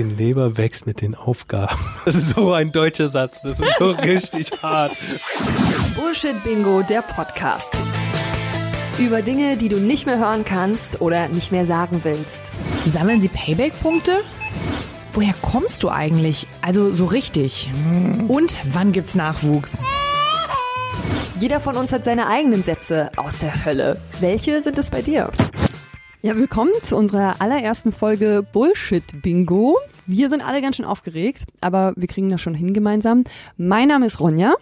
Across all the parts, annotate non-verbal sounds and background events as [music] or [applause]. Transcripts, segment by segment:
den Leber wächst mit den Aufgaben. [laughs] Das ist so ein deutscher Satz. Das ist so richtig [laughs] hart. Bullshit Bingo, der Podcast. Über Dinge, die du nicht mehr hören kannst oder nicht mehr sagen willst. Sammeln Sie Payback-Punkte? Woher kommst du eigentlich? Also so richtig. Und wann gibt's Nachwuchs? Jeder von uns hat seine eigenen Sätze aus der Hölle. Welche sind es bei dir? Ja, willkommen zu unserer allerersten Folge Bullshit Bingo. Wir sind alle ganz schön aufgeregt, aber wir kriegen das schon hin gemeinsam. Mein Name ist Ronja.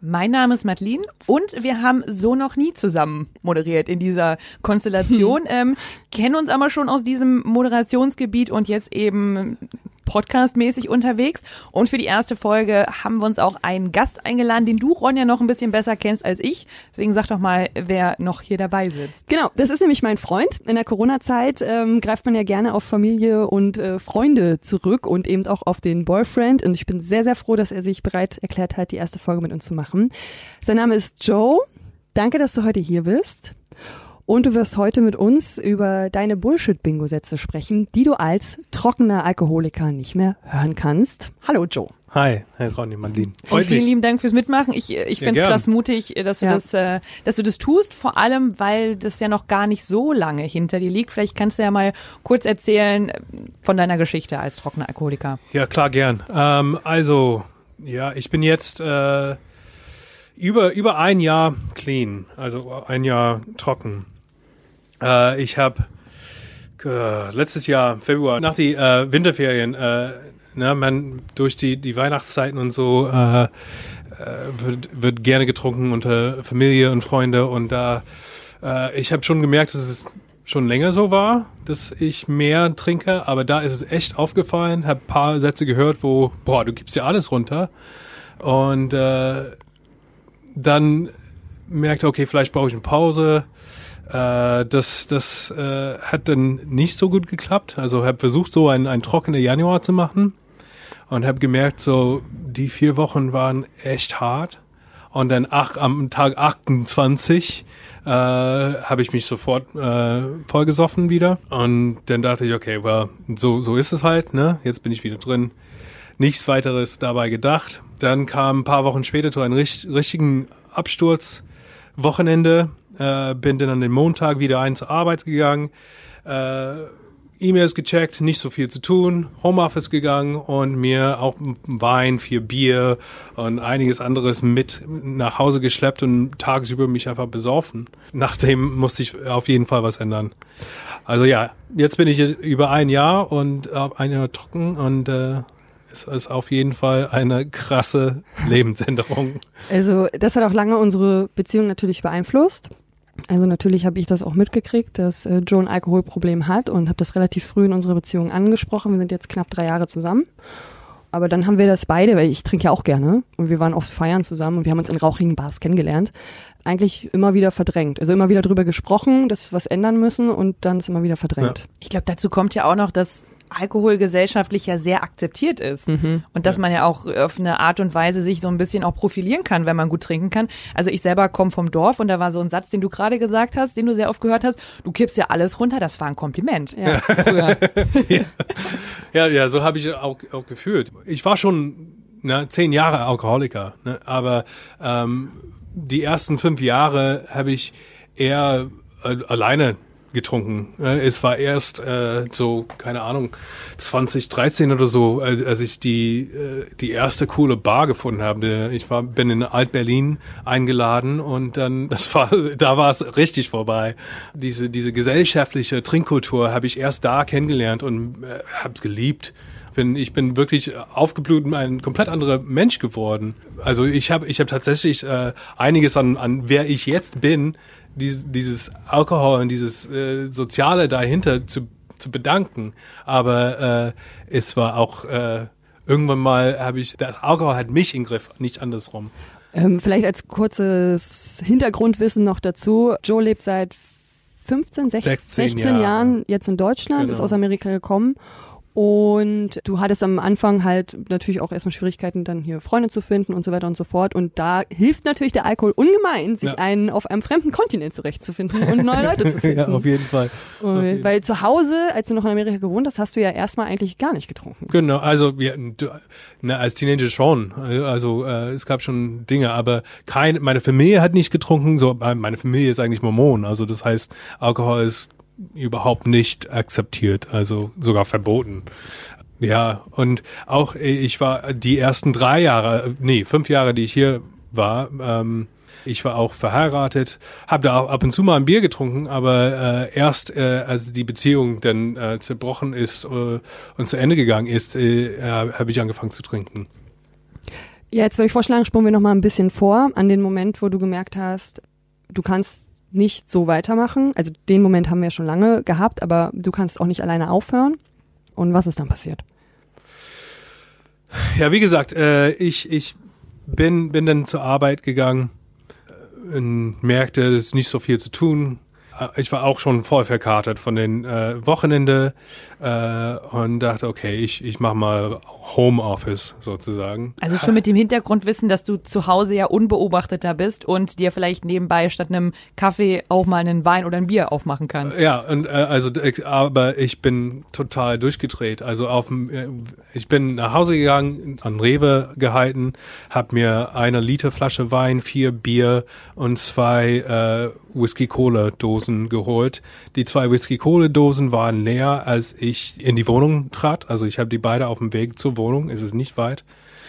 Mein Name ist Madeline und wir haben so noch nie zusammen moderiert in dieser Konstellation, [laughs] ähm, kennen uns aber schon aus diesem Moderationsgebiet und jetzt eben podcastmäßig unterwegs. Und für die erste Folge haben wir uns auch einen Gast eingeladen, den du, Ronja, noch ein bisschen besser kennst als ich. Deswegen sag doch mal, wer noch hier dabei sitzt. Genau, das ist nämlich mein Freund. In der Corona-Zeit ähm, greift man ja gerne auf Familie und äh, Freunde zurück und eben auch auf den Boyfriend. Und ich bin sehr, sehr froh, dass er sich bereit erklärt hat, die erste Folge mit uns zu machen. Sein Name ist Joe. Danke, dass du heute hier bist. Und du wirst heute mit uns über deine Bullshit-Bingo-Sätze sprechen, die du als trockener Alkoholiker nicht mehr hören kannst. Hallo Joe. Hi, Herr Ronny Mandin. Vielen lieben Dank fürs Mitmachen. Ich, ich finde es krass mutig, dass du Ja. das, äh, dass du das tust, vor allem, weil das ja noch gar nicht so lange hinter dir liegt. Vielleicht kannst du ja mal kurz erzählen äh, von deiner Geschichte als trockener Alkoholiker. Ja, klar, gern. Ähm, also, ja, ich bin jetzt äh, über, über ein Jahr clean, also ein Jahr trocken. Äh, ich habe äh, letztes Jahr, Februar, nach die äh, Winterferien, äh, na, man durch die, die Weihnachtszeiten und so äh, äh, wird, wird gerne getrunken unter Familie und Freunde und da ich habe schon gemerkt, dass es schon länger so war, dass ich mehr trinke, aber da ist es echt aufgefallen, habe paar Sätze gehört, wo, boah, du gibst ja alles runter und äh, dann merkte, okay, vielleicht brauche ich eine Pause. Äh, das das äh, hat dann nicht so gut geklappt. Also habe versucht, so ein, ein trockener Januar zu machen und habe gemerkt, so die vier Wochen waren echt hart. Und dann ach, am Tag 28 äh, habe ich mich sofort äh, vollgesoffen wieder. Und dann dachte ich, okay, well, so, so ist es halt, ne? Jetzt bin ich wieder drin. Nichts weiteres dabei gedacht. Dann kam ein paar Wochen später zu einem richt richtigen Absturz. Wochenende, äh, bin dann an den Montag wieder ein zur Arbeit gegangen, äh, E-Mails gecheckt, nicht so viel zu tun, Homeoffice gegangen und mir auch Wein, vier Bier und einiges anderes mit nach Hause geschleppt und tagsüber mich einfach besoffen. Nachdem musste ich auf jeden Fall was ändern. Also ja, jetzt bin ich über ein Jahr und äh, ein Jahr trocken und äh, es ist auf jeden Fall eine krasse Lebensänderung. Also das hat auch lange unsere Beziehung natürlich beeinflusst. Also natürlich habe ich das auch mitgekriegt, dass äh, Joe ein Alkoholproblem hat und habe das relativ früh in unserer Beziehung angesprochen. Wir sind jetzt knapp drei Jahre zusammen. Aber dann haben wir das beide, weil ich trinke ja auch gerne und wir waren oft feiern zusammen und wir haben uns in rauchigen Bars kennengelernt, eigentlich immer wieder verdrängt. Also immer wieder drüber gesprochen, dass wir was ändern müssen und dann ist immer wieder verdrängt. Ich glaube, dazu kommt ja auch noch, dass Alkohol gesellschaftlich ja sehr akzeptiert ist. Und dass man ja auch auf eine Art und Weise sich so ein bisschen auch profilieren kann, wenn man gut trinken kann. Also ich selber komme vom Dorf und da war so ein Satz, den du gerade gesagt hast, den du sehr oft gehört hast, du kippst ja alles runter, das war ein Kompliment. Ja. Früher. [laughs] Ja, ja, so habe ich auch, auch gefühlt. Ich war schon ne, zehn Jahre Alkoholiker, ne, aber ähm, die ersten fünf Jahre habe ich eher äh, alleine getrunken. Es war erst äh, so, keine Ahnung, 2013 oder so, als ich die, äh, die erste coole Bar gefunden habe. Ich war, bin in Alt-Berlin eingeladen und dann, [laughs] das war, da war es richtig vorbei. Diese, diese gesellschaftliche Trinkkultur habe ich erst da kennengelernt und äh, habe es geliebt. Bin, ich bin wirklich aufgeblüht und ein komplett anderer Mensch geworden. Also ich habe ich hab tatsächlich äh, einiges an, an wer ich jetzt bin, dies, dieses Alkohol und dieses äh, Soziale dahinter zu, zu bedanken. Aber äh, es war auch äh, irgendwann mal habe ich, das Alkohol hat mich im Griff, nicht andersrum. Ähm, vielleicht als kurzes Hintergrundwissen noch dazu. Joe lebt seit 15, 16, 16 16 Jahre. Jahren jetzt in Deutschland, ist Genau. aus Amerika gekommen Und du hattest am Anfang halt natürlich auch erstmal Schwierigkeiten, dann hier Freunde zu finden und so weiter und so fort. Und da hilft natürlich der Alkohol ungemein, sich Ja. einen auf einem fremden Kontinent zurechtzufinden und neue Leute zu [laughs] finden. ja, auf jeden Fall. Und- jeden Weil zu Hause, als du noch in Amerika gewohnt hast, hast du ja erstmal eigentlich gar nicht getrunken. Genau, also ja, du, na, als Teenager schon. Also äh, es gab schon Dinge, aber kein, meine Familie hat nicht getrunken. So, äh, meine Familie ist eigentlich Mormon, also das heißt, Alkohol ist überhaupt nicht akzeptiert, also sogar verboten. Ja, und auch äh, ich war die ersten drei Jahre, nee, fünf Jahre, die ich hier war, ähm, ich war auch verheiratet, habe da ab und zu mal ein Bier getrunken, aber äh, erst äh, als die Beziehung dann äh, zerbrochen ist äh, und zu Ende gegangen ist, äh, äh, habe ich angefangen zu trinken. Ja, jetzt würde ich vorschlagen, spulen wir noch mal ein bisschen vor an den Moment, wo du gemerkt hast, du kannst nicht so weitermachen. Also den Moment haben wir schon lange gehabt, aber du kannst auch nicht alleine aufhören. Und was ist dann passiert? Ja, wie gesagt, äh, ich, ich bin, bin dann zur Arbeit gegangen äh, und merkte, es ist nicht so viel zu tun. Äh, Ich war auch schon voll verkatert von den äh, Wochenende äh, und dachte, okay, ich, ich mache mal Homeoffice sozusagen. Also schon mit dem Hintergrundwissen, dass du zu Hause ja unbeobachteter bist und dir vielleicht nebenbei statt einem Kaffee auch mal einen Wein oder ein Bier aufmachen kannst. Ja, und äh, also aber ich bin total durchgedreht. Also auf äh, ich bin nach Hause gegangen, an Rewe gehalten, habe mir eine Liter Flasche Wein, vier Bier und zwei äh, Whisky Cola Dosen geholt. Die zwei Whisky Cola Dosen waren leer, als ich in die Wohnung trat. Also ich habe die beide auf dem Weg zur Wohnung. Es ist nicht weit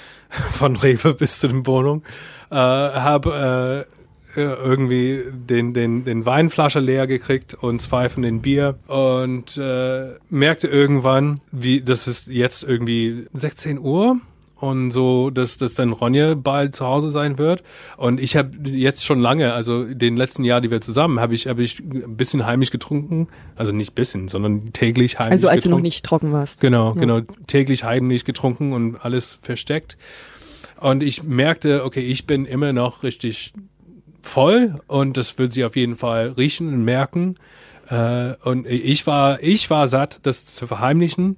[laughs] von Rewe bis zu der Wohnung. Äh, habe äh, äh, irgendwie den, den, den Weinflasche leer gekriegt und zwei von den Bier und äh, merkte irgendwann, wie das ist jetzt irgendwie 16 Uhr und so, dass, dass dann Ronja bald zu Hause sein wird. Und ich habe jetzt schon lange, also den letzten Jahr, die wir zusammen, habe ich, habe ich ein bisschen heimlich getrunken. Also nicht bisschen, sondern täglich heimlich Also als du getrunken. noch nicht trocken warst. Genau, Ja. genau. Täglich heimlich getrunken und alles versteckt. Und ich merkte, okay, ich bin immer noch richtig voll und das wird sie auf jeden Fall riechen und merken. Äh, und ich war, ich war satt, das zu verheimlichen.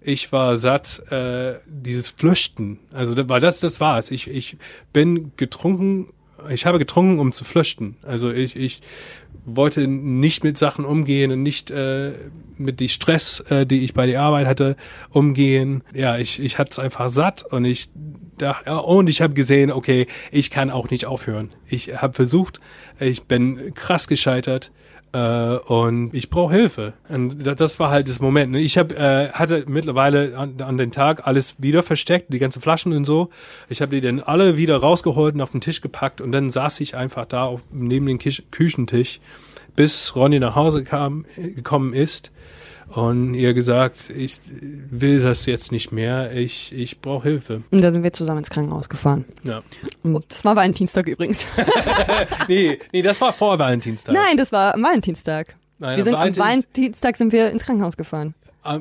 Ich war satt, äh, dieses Flüchten. Also, da- weil das, das war's. Ich, ich bin getrunken, ich habe getrunken, um zu flüchten. Also ich, ich wollte nicht mit Sachen umgehen und nicht äh, mit die Stress, äh, die ich bei der Arbeit hatte, umgehen. Ja, ich, ich hatte es einfach satt und ich dachte, und ich habe gesehen, okay, ich kann auch nicht aufhören. Ich habe versucht, ich bin krass gescheitert äh, und ich brauche Hilfe. Und da- das war halt das Moment. Ich hab, äh, hatte mittlerweile an, an den Tag alles wieder versteckt, die ganzen Flaschen und so. Ich habe die dann alle wieder rausgeholt und auf den Tisch gepackt und dann saß ich einfach da auf, neben dem Küchentisch, bis Ronny nach Hause kam, äh, gekommen ist und ihr gesagt, ich will das jetzt nicht mehr, ich, ich brauche Hilfe. Und da sind wir zusammen ins Krankenhaus gefahren. Ja. Das war Valentinstag übrigens. [laughs] Nee, nee, das war vor Valentinstag. Nein, das war am Valentinstag. Nein, wir sind am Valentins- Valentinstag sind wir ins Krankenhaus gefahren. Ah,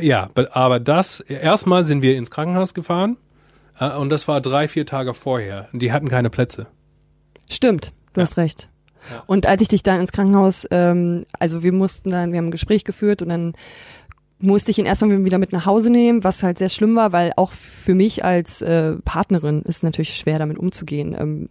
ja, be- aber das, erstmal sind wir ins Krankenhaus gefahren äh, und das war drei, vier Tage vorher. Die hatten keine Plätze. Stimmt, du Ja. hast recht. Und als ich dich dann ins Krankenhaus, ähm, also wir mussten dann, wir haben ein Gespräch geführt und dann musste ich ihn erstmal wieder mit nach Hause nehmen, was halt sehr schlimm war, weil auch für mich als äh, Partnerin ist es natürlich schwer, damit umzugehen. Ähm,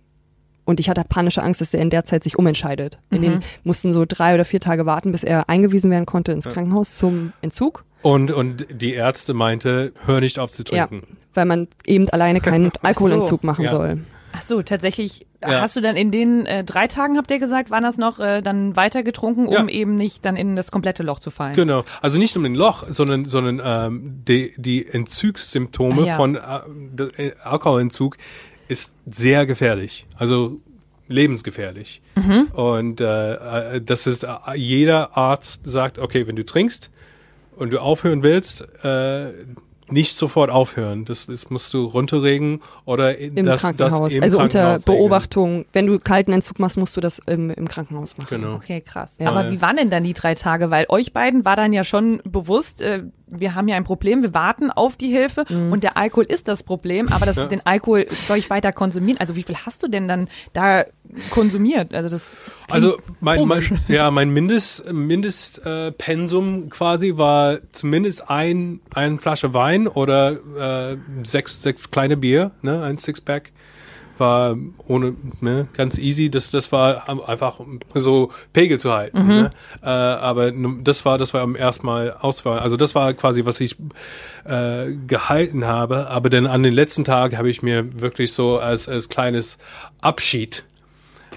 und ich hatte panische Angst, dass er in der Zeit sich umentscheidet. In den mussten so drei oder vier Tage warten, bis er eingewiesen werden konnte ins Krankenhaus zum Entzug. Und, und die Ärzte meinte, hör nicht auf zu trinken. Ja, weil man eben alleine keinen [laughs] Alkoholentzug machen Ja. soll. Ach so, tatsächlich. Ja. Hast du dann in den äh, drei Tagen, habt ihr gesagt, waren das noch äh, dann weiter getrunken, um Ja. eben nicht dann in das komplette Loch zu fallen? Genau. Also nicht nur ein Loch, sondern, sondern ähm, die, die Entzugssymptome Ah, ja. von äh, äh, Alkoholentzug ist sehr gefährlich. Also lebensgefährlich. Mhm. Und äh, äh, das ist, äh, jeder Arzt sagt, okay, wenn du trinkst und du aufhören willst, äh, nicht sofort aufhören. Das, das musst du runterregen oder in- Im das, Krankenhaus. das im also Krankenhaus unter regeln. Beobachtung. Wenn du kalten Entzug machst, musst du das im, im Krankenhaus machen. Genau. Okay, krass. Ja. Aber wie waren denn dann die drei Tage? Weil euch beiden war dann ja schon bewusst, äh, wir haben ja ein Problem, wir warten auf die Hilfe Mhm. und der Alkohol ist das Problem, aber das, Ja. den Alkohol soll ich weiter konsumieren? Also wie viel hast du denn dann da konsumiert? Also das Also mein, mein [laughs] ja mein Mindest Mindest äh, quasi war zumindest ein eine Flasche Wein oder äh, sechs sechs kleine Bier, ne, ein Sixpack war ohne ne, ganz easy. Das das war einfach so Pegel zu halten. Ne? Äh, aber das war das war am ersten Mal Auswahl. Also das war quasi was ich äh, gehalten habe. Aber dann an den letzten Tag habe ich mir wirklich so als als kleines Abschied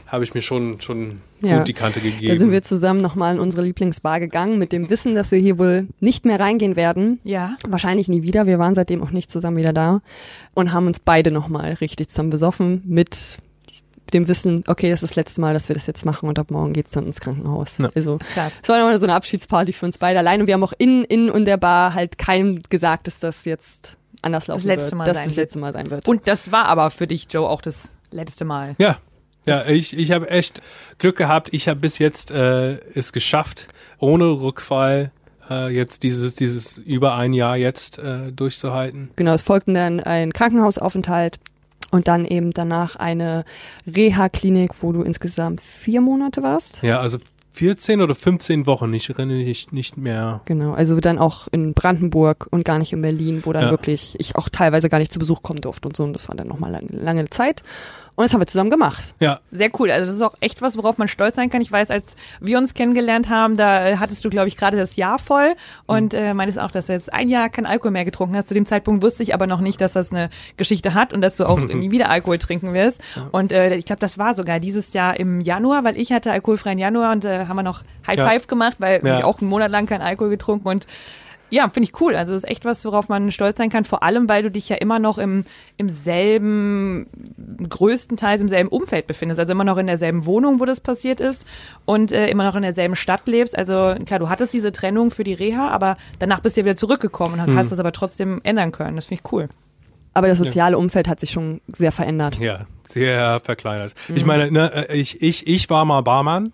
habe ich mir schon schon Ja. gut die Kante gegeben. Da sind wir zusammen nochmal in unsere Lieblingsbar gegangen, mit dem Wissen, dass wir hier wohl nicht mehr reingehen werden. Ja. Wahrscheinlich nie wieder. Wir waren seitdem auch nicht zusammen wieder da und haben uns beide nochmal richtig zusammen besoffen mit dem Wissen, okay, das ist das letzte Mal, dass wir das jetzt machen und ab morgen geht's dann ins Krankenhaus. Ja. Also Krass. es war nochmal so eine Abschiedsparty für uns beide allein und wir haben auch in, in und der Bar halt keinem gesagt, dass das jetzt anders laufen letzte wird, Mal dass sein das wird. letzte Mal sein wird. Und das war aber für dich, Joe, auch das letzte Mal. Ja, ja, ich, ich habe echt Glück gehabt. Ich habe bis jetzt äh, es geschafft, ohne Rückfall äh, jetzt dieses dieses über ein Jahr jetzt äh, durchzuhalten. Genau, es folgten dann ein Krankenhausaufenthalt und dann eben danach eine Reha-Klinik, wo du insgesamt vier Monate warst. Ja, also 14 oder 15 Wochen, ich erinnere mich nicht mehr. Genau, also dann auch in Brandenburg und gar nicht in Berlin, wo dann Ja. wirklich ich auch teilweise gar nicht zu Besuch kommen durfte und so. Und das war dann nochmal lange, lange Zeit. Und das haben wir zusammen gemacht. Ja, Sehr cool. Also das ist auch echt was, worauf man stolz sein kann. Ich weiß, als wir uns kennengelernt haben, da äh, hattest du, glaube ich, gerade das Jahr voll und äh, meintest auch, dass du jetzt ein Jahr kein Alkohol mehr getrunken hast. Zu dem Zeitpunkt wusste ich aber noch nicht, dass das eine Geschichte hat und dass du auch [laughs] nie wieder Alkohol trinken wirst. Und äh, ich glaube, das war sogar dieses Jahr im Januar, weil ich hatte alkoholfreien Januar und äh, haben wir noch High Ja. Five gemacht, weil Ja. ich auch einen Monat lang kein Alkohol getrunken und ja, finde ich cool. Also das ist echt was, worauf man stolz sein kann. Vor allem, weil du dich ja immer noch im, im selben, größtenteils im selben Umfeld befindest. Also immer noch in derselben Wohnung, wo das passiert ist und äh, immer noch in derselben Stadt lebst. Also klar, du hattest diese Trennung für die Reha, aber danach bist du ja wieder zurückgekommen und hast das aber trotzdem ändern können. Das finde ich cool. Aber das soziale Umfeld hat sich schon sehr verändert. ja, sehr verkleinert. Ich meine, ne, äh, ich, ich, ich war mal Barmann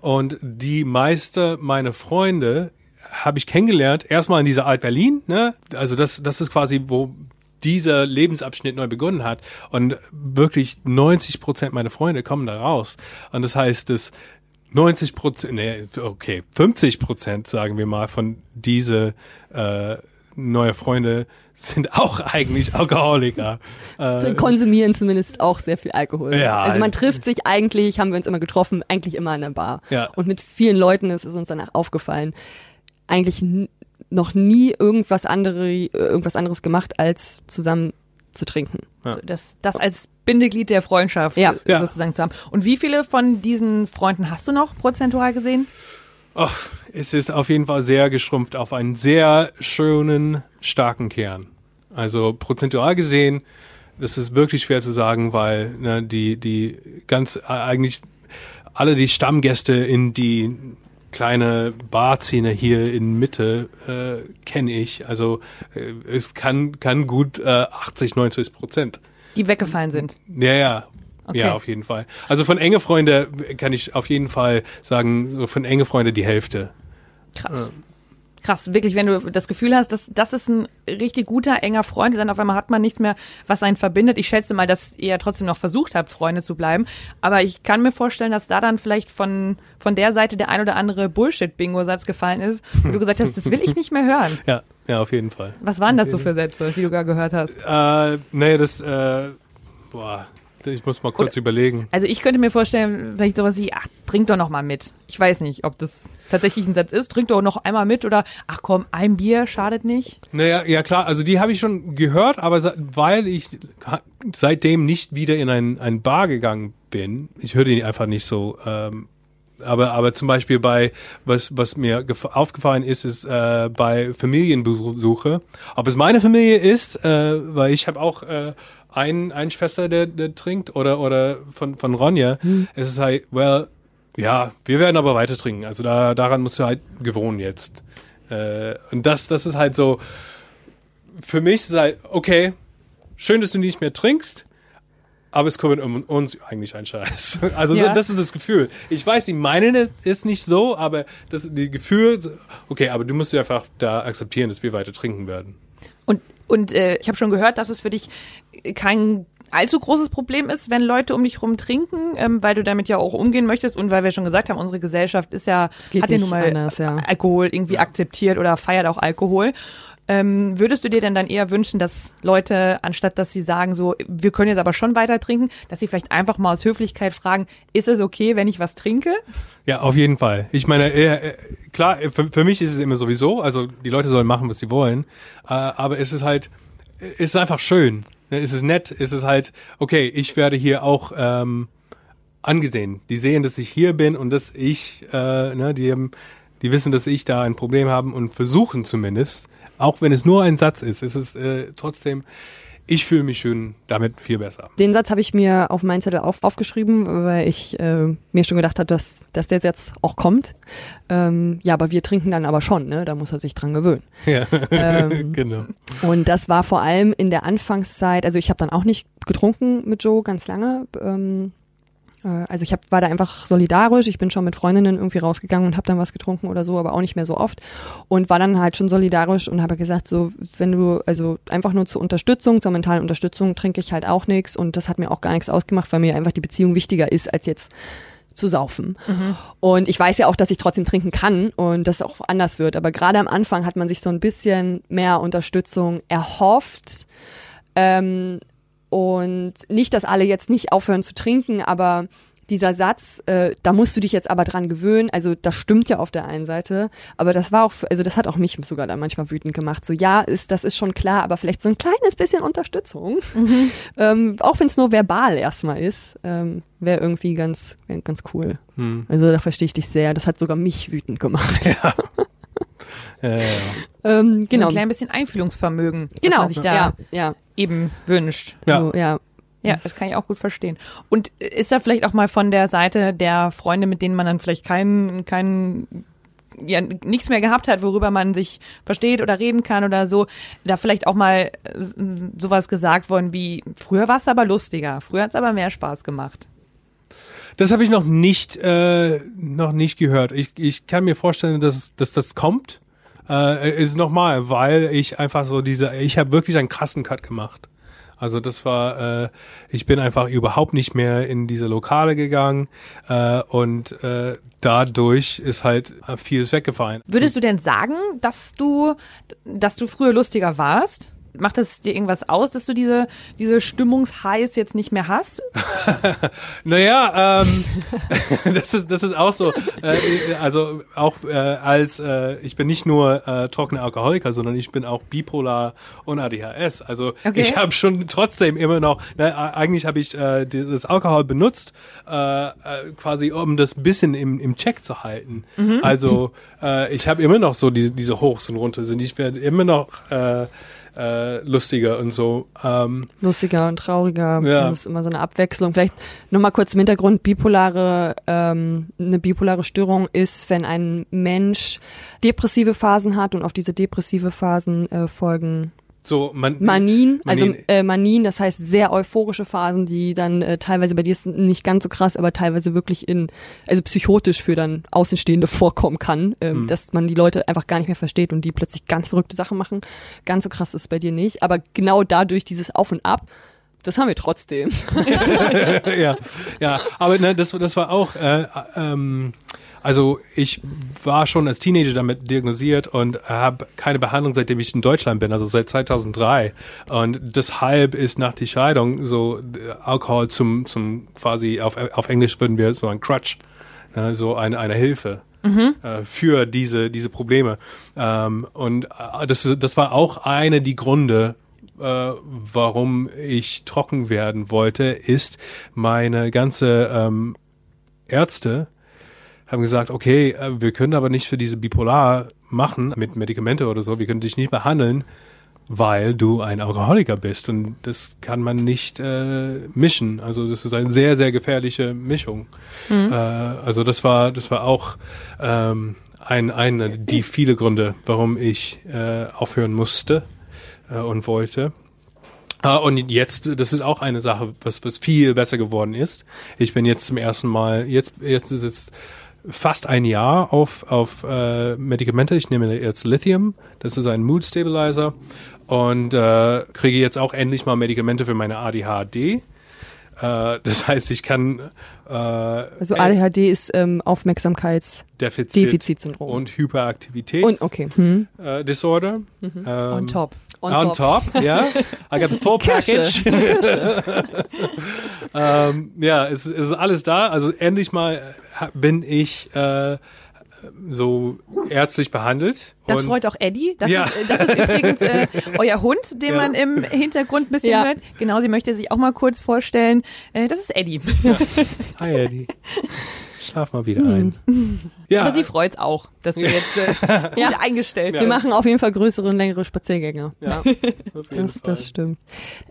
und die meiste meiner Freunde habe ich kennengelernt, erstmal in dieser Alt-Berlin, ne? Also das, das ist quasi, wo dieser Lebensabschnitt neu begonnen hat. Und wirklich 90 Prozent meiner Freunde kommen da raus. Und das heißt, dass 90 Prozent, nee, okay, 50 Prozent, sagen wir mal, von diese äh, neue Freunde sind auch [laughs] eigentlich Alkoholiker. Sie konsumieren zumindest auch sehr viel Alkohol. Ja. Also man trifft sich eigentlich, haben wir uns immer getroffen, eigentlich immer in der Bar. Ja. Und mit vielen Leuten ist es uns danach aufgefallen, eigentlich noch nie irgendwas, andere, irgendwas anderes gemacht, als zusammen zu trinken. Ja. So, das, das als Bindeglied der Freundschaft Ja. äh, Ja. sozusagen zu haben. Und wie viele von diesen Freunden hast du noch prozentual gesehen? Oh, es ist auf jeden Fall sehr geschrumpft auf einen sehr schönen, starken Kern. Also prozentual gesehen, das ist wirklich schwer zu sagen, weil ne, die, die ganz eigentlich alle die Stammgäste in die kleine Barszene hier in Mitte äh, kenne ich. Also äh, es kann, kann gut äh, 80, 90 Prozent. Die weggefallen sind. Ja, ja. Okay. Ja, auf jeden Fall. Also von enge Freunde kann ich auf jeden Fall sagen, von enge Freunde die Hälfte. Krass. Krass, wirklich, wenn du das Gefühl hast, dass das ist ein richtig guter, enger Freund und dann auf einmal hat man nichts mehr, was einen verbindet. Ich schätze mal, dass ihr ja trotzdem noch versucht habt, Freunde zu bleiben. Aber ich kann mir vorstellen, dass da dann vielleicht von, von der Seite der ein oder andere Bullshit-Bingo-Satz gefallen ist, wo du gesagt hast, das will ich nicht mehr hören. [laughs] Ja, ja, auf jeden Fall. Was waren das so für Sätze, die du gar gehört hast? Äh, nee, das, äh, boah, ich muss mal kurz Oder- überlegen. Also ich könnte mir vorstellen, vielleicht sowas wie, ach, trink doch noch mal mit. Ich weiß nicht, ob das tatsächlich ein Satz ist. Trink doch noch einmal mit oder, ach komm, ein Bier schadet nicht. Naja, ja klar, also die habe ich schon gehört, aber weil ich seitdem nicht wieder in ein, ein Bar gegangen bin, ich höre die einfach nicht so, ähm, aber, aber zum Beispiel bei, was, was mir gef- aufgefallen ist, ist äh, bei Familienbesuche, ob es meine Familie ist, äh, weil ich habe auch äh, einen, einen Schwester, der, der trinkt, oder, oder von, von Ronja, es ist halt, well, ja, wir werden aber weiter trinken, also da, daran musst du halt gewohnen jetzt. Äh, und das, das ist halt so, für mich ist es halt, okay, schön, dass du nicht mehr trinkst, aber es kümmert um uns eigentlich ein Scheiß. [laughs] Also so, Ja. das ist das Gefühl. Ich weiß, die meinen es nicht so, aber das die Gefühl, okay, aber du musst ja einfach da akzeptieren, dass wir weiter trinken werden. Und, äh, ich habe schon gehört, dass es für dich kein allzu großes Problem ist, wenn Leute um dich rum trinken, ähm, weil du damit ja auch umgehen möchtest und weil wir schon gesagt haben, unsere Gesellschaft ist ja, hat ja nun mal anders, ja. Alkohol irgendwie akzeptiert oder feiert auch Alkohol. Ähm, würdest du dir denn dann eher wünschen, dass Leute, anstatt dass sie sagen, so, wir können jetzt aber schon weiter trinken, dass sie vielleicht einfach mal aus Höflichkeit fragen, ist es okay, wenn ich was trinke? Ja, auf jeden Fall. Ich meine, äh, äh, klar, für, für mich ist es immer sowieso, also die Leute sollen machen, was sie wollen, äh, aber es ist halt, es ist einfach schön. Ne? Es ist nett, es ist halt, okay, ich werde hier auch ähm, angesehen. Die sehen, dass ich hier bin und dass ich, äh, ne, die die wissen, dass ich da ein Problem habe und versuchen zumindest, auch wenn es nur ein Satz ist, ist es äh, trotzdem, ich fühle mich schön damit viel besser. Den Satz habe ich mir auf meinen Zettel auf, aufgeschrieben, weil ich äh, mir schon gedacht habe, dass, dass der jetzt auch kommt. Ähm, ja, aber wir trinken dann aber schon, ne? Da muss er sich dran gewöhnen. Ja, Ähm, [laughs] genau. Und das war vor allem in der Anfangszeit, also ich habe dann auch nicht getrunken mit Joe ganz lange. Ähm, äh, also ich hab, war da einfach solidarisch. Ich bin schon mit Freundinnen irgendwie rausgegangen und habe dann was getrunken oder so, aber auch nicht mehr so oft. Und war dann halt schon solidarisch und habe gesagt, so wenn du, also einfach nur zur Unterstützung, zur mentalen Unterstützung trinke ich halt auch nichts. Und das hat mir auch gar nichts ausgemacht, weil mir einfach die Beziehung wichtiger ist als jetzt zu saufen. Und ich weiß ja auch, dass ich trotzdem trinken kann und das auch anders wird. Aber gerade am Anfang hat man sich so ein bisschen mehr Unterstützung erhofft. Ähm, und nicht, dass alle jetzt nicht aufhören zu trinken, aber dieser Satz, äh, da musst du dich jetzt aber dran gewöhnen, also das stimmt ja auf der einen Seite, aber das war auch, also das hat auch mich sogar dann manchmal wütend gemacht. So, ja, ist, das ist schon klar, aber vielleicht so ein kleines bisschen Unterstützung, [laughs] ähm, auch wenn es nur verbal erstmal ist, ähm, wäre irgendwie ganz, wär ganz cool. Hm. Also da verstehe ich dich sehr. Das hat sogar mich wütend gemacht. Ja. [laughs] ja, ja, ja. Ähm, So genau. ein klein bisschen Einfühlungsvermögen, genau. sich da ja, ja. Eben wünscht. Ja. Also, ja. Ja, das kann ich auch gut verstehen. Und ist da vielleicht auch mal von der Seite der Freunde, mit denen man dann vielleicht keinen, keinen, ja, nichts mehr gehabt hat, worüber man sich versteht oder reden kann oder so, da vielleicht auch mal äh, sowas gesagt worden wie, früher war es aber lustiger, früher hat es aber mehr Spaß gemacht. Das habe ich noch nicht, äh, noch nicht gehört. Ich, ich kann mir vorstellen, dass, dass das kommt. Äh, ist nochmal, weil ich einfach so diese, ich habe wirklich einen krassen Cut gemacht. Also das war, äh, ich bin einfach überhaupt nicht mehr in diese Lokale gegangen äh, und äh, dadurch ist halt vieles weggefallen. Würdest du denn sagen, dass du, dass du früher lustiger warst? Macht es dir irgendwas aus, dass du diese, diese Stimmungsheiß jetzt nicht mehr hast? [laughs] Naja, ähm, [laughs] das ist das ist auch so. Äh, also auch äh, als äh, ich bin nicht nur äh, trockener Alkoholiker, sondern ich bin auch bipolar und ADHS. Also Okay. ich habe schon trotzdem immer noch. Ne, äh, eigentlich habe ich äh, das Alkohol benutzt, äh, äh, quasi um das bisschen im, im Check zu halten. Also äh, ich habe immer noch so die, diese Hochs und Runter sind. Ich werde immer noch äh, äh, lustiger und so. Ähm, lustiger und trauriger. Ja. Das ist immer so eine Abwechslung. Vielleicht nochmal kurz im Hintergrund, bipolare, ähm, eine bipolare Störung ist, wenn ein Mensch depressive Phasen hat und auf diese depressive Phasen äh, folgen so man, Manien, also äh, Manien, das heißt sehr euphorische Phasen, die dann äh, teilweise bei dir ist nicht ganz so krass, aber teilweise wirklich in, also psychotisch für dann Außenstehende vorkommen kann, ähm, dass man die Leute einfach gar nicht mehr versteht und die plötzlich ganz verrückte Sachen machen. Ganz so krass ist es bei dir nicht, aber genau dadurch dieses Auf und Ab, das haben wir trotzdem. [laughs] ja, ja, aber ne, das, das war auch, äh, ähm, also ich war schon als Teenager damit diagnostiziert und habe keine Behandlung, seitdem ich in Deutschland bin, also seit 2003. Und deshalb ist nach der Scheidung so äh, Alkohol zum, zum quasi, auf, auf Englisch würden wir so ein Crutch, ne, so eine, eine Hilfe. äh, Für diese, diese Probleme. Ähm, und äh, das, das war auch eine die Gründe, warum ich trocken werden wollte, ist meine ganze ähm, Ärzte haben gesagt, okay, äh, wir können aber nicht für diese Bipolar machen mit Medikamente oder so, wir können dich nicht behandeln, weil du ein Alkoholiker bist und das kann man nicht äh, mischen. Also das ist eine sehr, sehr gefährliche Mischung. Äh, also das war, das war auch ähm, ein, eine, die viele Gründe, warum ich äh, aufhören musste äh, und wollte. Ah, und jetzt, das ist auch eine Sache, was, was viel besser geworden ist. Ich bin jetzt zum ersten Mal, jetzt, jetzt ist es fast ein Jahr auf, auf äh, Medikamente. Ich nehme jetzt Lithium, das ist ein Mood Stabilizer. und äh, kriege jetzt auch endlich mal Medikamente für meine ADHD. Äh, das [laughs] heißt, ich kann äh, Also ADHD ist ähm, Aufmerksamkeitsdefizitsyndrom. Defizit und Hyperaktivitäts Und okay. Hm. äh, Disorder. Ähm, On top. On On, top. ja. [laughs] I got the full package. [laughs] ähm, ja, es, es ist alles da. Also endlich mal äh, bin ich äh, so ärztlich behandelt. Das Und- freut auch Eddie. Das, Ja. ist, äh, das ist übrigens äh, [laughs] euer Hund, den Ja. man im Hintergrund ein bisschen Ja. hört. Genau, sie möchte sich auch mal kurz vorstellen. Äh, das ist Eddie. Hi Eddie. Schlaf mal wieder ein. [laughs] Ja, Aber sie freut's auch, dass du jetzt äh, [laughs] Ja. gut eingestellt Wir machen auf jeden Fall größere und längere Spaziergänge. ja, [laughs] auf jeden Das, Fall. das stimmt.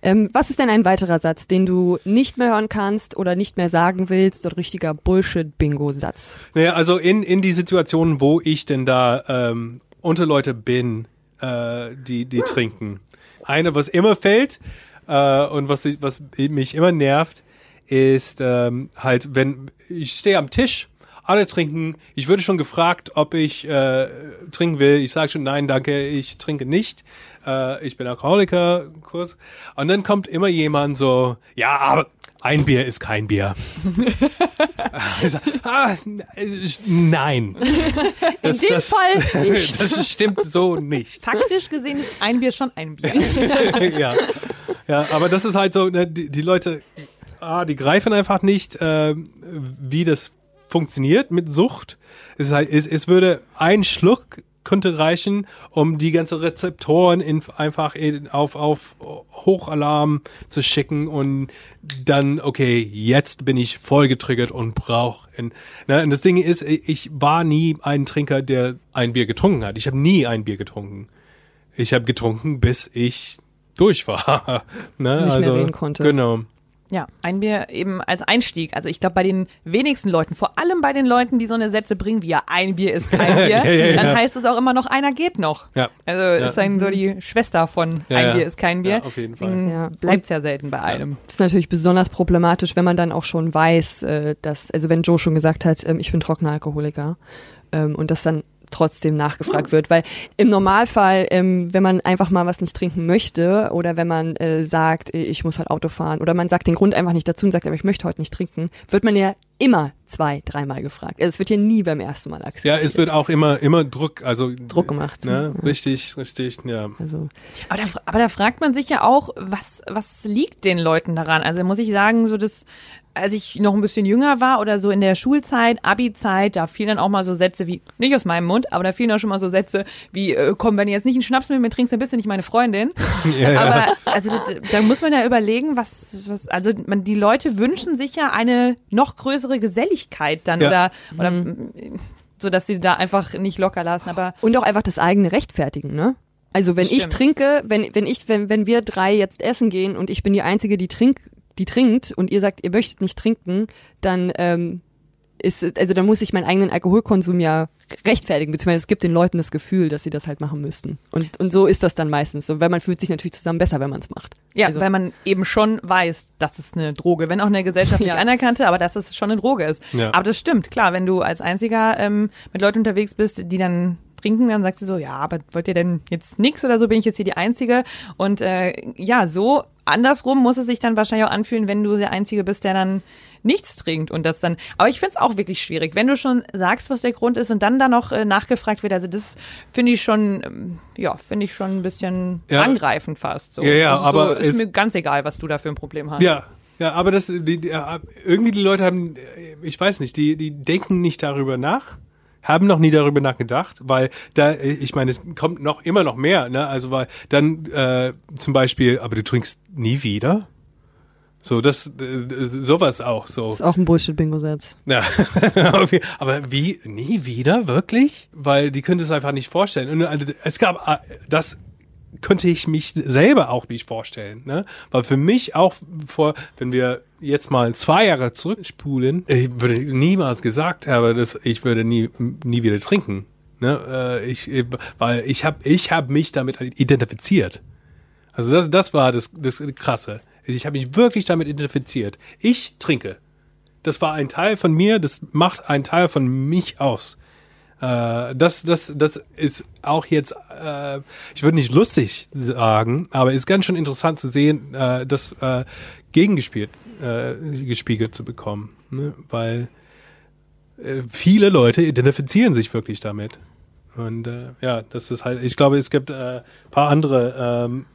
Ähm, was ist denn ein weiterer Satz, den du nicht mehr hören kannst oder nicht mehr sagen willst? So ein richtiger Bullshit-Bingo-Satz. Naja, also in, in die Situationen, wo ich denn da ähm, unter Leute bin, äh, die, die trinken. Eine, was immer fällt äh, und was, was mich immer nervt, ist ähm, halt, wenn ich stehe am Tisch, alle trinken, ich würde schon gefragt, ob ich äh, trinken will. Ich sage schon, nein, danke, ich trinke nicht. Äh, ich bin Alkoholiker, kurz. Und dann kommt immer jemand so, ja, aber ein Bier ist kein Bier. [laughs] Sag, ah, nein. [laughs] Das, dem Fall nicht. [laughs] Das stimmt so nicht. Faktisch gesehen ist ein Bier schon ein Bier. ja. ja, aber das ist halt so, ne, die, die Leute, ah, die greifen einfach nicht, ähm, wie das funktioniert mit Sucht. Es, es, es würde ein Schluck könnte reichen, um die ganze Rezeptoren in, einfach in, auf, auf Hochalarm zu schicken und dann, okay, jetzt bin ich voll getriggert und brauche. Ne, und das Ding ist, ich war nie ein Trinker, der ein Bier getrunken hat. Ich habe nie ein Bier getrunken. Ich habe getrunken, bis ich durch war. [laughs] ne? Nicht mehr also, reden konnte. Genau. Ja, ein Bier eben als Einstieg. Also ich glaube, bei den wenigsten Leuten, vor allem bei den Leuten, die so eine Sätze bringen wie ja, ein Bier ist kein [laughs] Bier, Ja, ja, dann ja. heißt es auch immer noch, einer geht noch. Ja. Also Ja. ist dann so die Schwester von Ja, ein. Bier ist kein Bier. Ja, auf jeden Fall. Deswegen Ja. Bleibt's ja selten bei einem. Das ist natürlich besonders problematisch, wenn man dann auch schon weiß, äh, dass, also wenn Joe schon gesagt hat, ähm, ich bin trockener Alkoholiker ähm, und das dann trotzdem nachgefragt wird, weil im Normalfall, ähm, wenn man einfach mal was nicht trinken möchte oder wenn man äh, sagt, äh, ich muss halt Auto fahren oder man sagt den Grund einfach nicht dazu und sagt, aber ich möchte heute nicht trinken, wird man ja immer zwei, dreimal gefragt. Also es wird hier nie beim ersten Mal akzeptiert. Ja, es wird auch immer, immer Druck, also Druck gemacht. Ne? Ja. Richtig, richtig, ja. Also Aber da, aber da fragt man sich ja auch, was, was liegt den Leuten daran? Also muss ich sagen, so das, als ich noch ein bisschen jünger war oder so in der Schulzeit, Abi-Zeit, da fielen dann auch mal so Sätze wie, nicht aus meinem Mund, aber da fielen auch schon mal so Sätze wie, äh, komm, wenn du jetzt nicht einen Schnaps mit mir trinkst, dann bist du nicht meine Freundin. [laughs] ja, ja. Aber also da, da muss man ja überlegen, was, was also man, die Leute wünschen sich ja eine noch größere Geselligkeit dann Ja. oder, oder mm, so dass sie da einfach nicht locker lassen. Aber Und auch einfach das eigene Rechtfertigen, ne? Also wenn ich Stimmt. trinke, wenn, wenn ich, wenn, wenn wir drei jetzt essen gehen und ich bin die Einzige, die trinkt, die trinkt und ihr sagt, ihr möchtet nicht trinken, dann ähm, ist, also dann muss ich meinen eigenen Alkoholkonsum ja rechtfertigen, beziehungsweise es gibt den Leuten das Gefühl, dass sie das halt machen müssten. Und, und so ist das dann meistens so, weil man fühlt sich natürlich zusammen besser, wenn man es macht. Ja, Also- weil man eben schon weiß, das ist eine Droge, wenn auch eine gesellschaftlich [laughs] Ja. anerkannte, aber dass es schon eine Droge ist. Ja. Aber das stimmt, klar, wenn du als einziger ähm, mit Leuten unterwegs bist, die dann trinken, dann sagst du so, ja, aber wollt ihr denn jetzt nix oder so, bin ich jetzt hier die Einzige? Und äh, ja, so andersrum muss es sich dann wahrscheinlich auch anfühlen, wenn du der Einzige bist, der dann nichts trinkt und das dann. Aber ich find's auch wirklich schwierig, wenn du schon sagst, was der Grund ist und dann da noch äh, nachgefragt wird. Also das finde ich schon, ähm, ja, finde ich schon ein bisschen Ja. angreifend fast. So. Ja, ja, also so, aber ist es- mir ganz egal, was du da für ein Problem hast. Ja, ja, aber das, die, die, äh, irgendwie die Leute haben, äh, ich weiß nicht, die, die denken nicht darüber nach, haben noch nie darüber nachgedacht, weil da, äh, ich meine, es kommt noch immer noch mehr, ne? Also weil dann äh, zum Beispiel, aber du trinkst nie wieder. So, das, äh, sowas auch so. ist auch ein Bullshit-Bingo-Satz. Ja, [laughs] aber wie, nie wieder, wirklich? Weil die können es einfach nicht vorstellen. Und also, es gab, äh, das könnte ich mich selber auch nicht vorstellen, ne? Weil für mich auch vor, wenn wir jetzt mal zwei Jahre zurückspulen, ich würde niemals gesagt haben, dass ich würde nie, nie wieder trinken. Ne? Äh, Ich, weil ich habe ich hab mich damit identifiziert. Also das, das war das, das Krasse. Ich habe mich wirklich damit identifiziert. Ich trinke. Das war ein Teil von mir, das macht einen Teil von mich aus. Äh, das, das, das ist auch jetzt, äh, ich würde nicht lustig sagen, aber ist ganz schön interessant zu sehen, äh, das äh, gegengespielt, äh, gespiegelt zu bekommen. Ne? Weil äh, viele Leute identifizieren sich wirklich damit. Und äh, ja, das ist halt, ich glaube, es gibt äh, paar andere, ähm,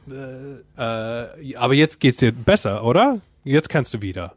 äh, äh, aber jetzt geht's dir besser, oder? Jetzt kannst du wieder.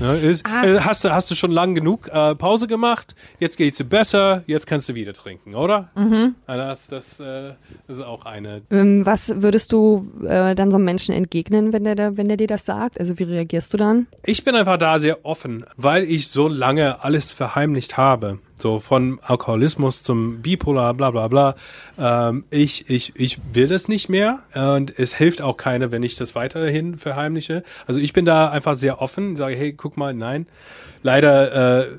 Ja, ist, Ah. äh, hast, du, hast du schon lang genug äh, Pause gemacht? Jetzt geht's dir besser, jetzt kannst du wieder trinken, oder? Mhm. Das, das, äh, das ist auch eine. Ähm, was würdest du äh, dann so einem Menschen entgegnen, wenn der, wenn der dir das sagt? Also wie reagierst du dann? Ich bin einfach da sehr offen, weil ich so lange alles verheimlicht habe. So von Alkoholismus zum Bipolar, bla bla bla. Ähm, ich, ich, ich will das nicht mehr und es hilft auch keiner, wenn ich das weiterhin verheimliche. Also ich bin da einfach sehr offen, sage, hey, guck mal, nein. Leider äh,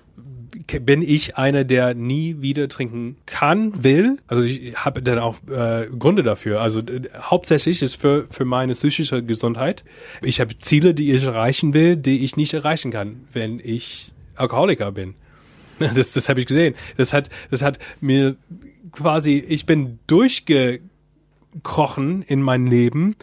bin ich einer, der nie wieder trinken kann, will. Also ich habe dann auch äh, Gründe dafür. Also äh, hauptsächlich ist für, für meine psychische Gesundheit. Ich habe Ziele, die ich erreichen will, die ich nicht erreichen kann, wenn ich Alkoholiker bin. [laughs] Das, das habe ich gesehen. Das hat, das hat mir quasi, ich bin durchgekrochen in mein Leben.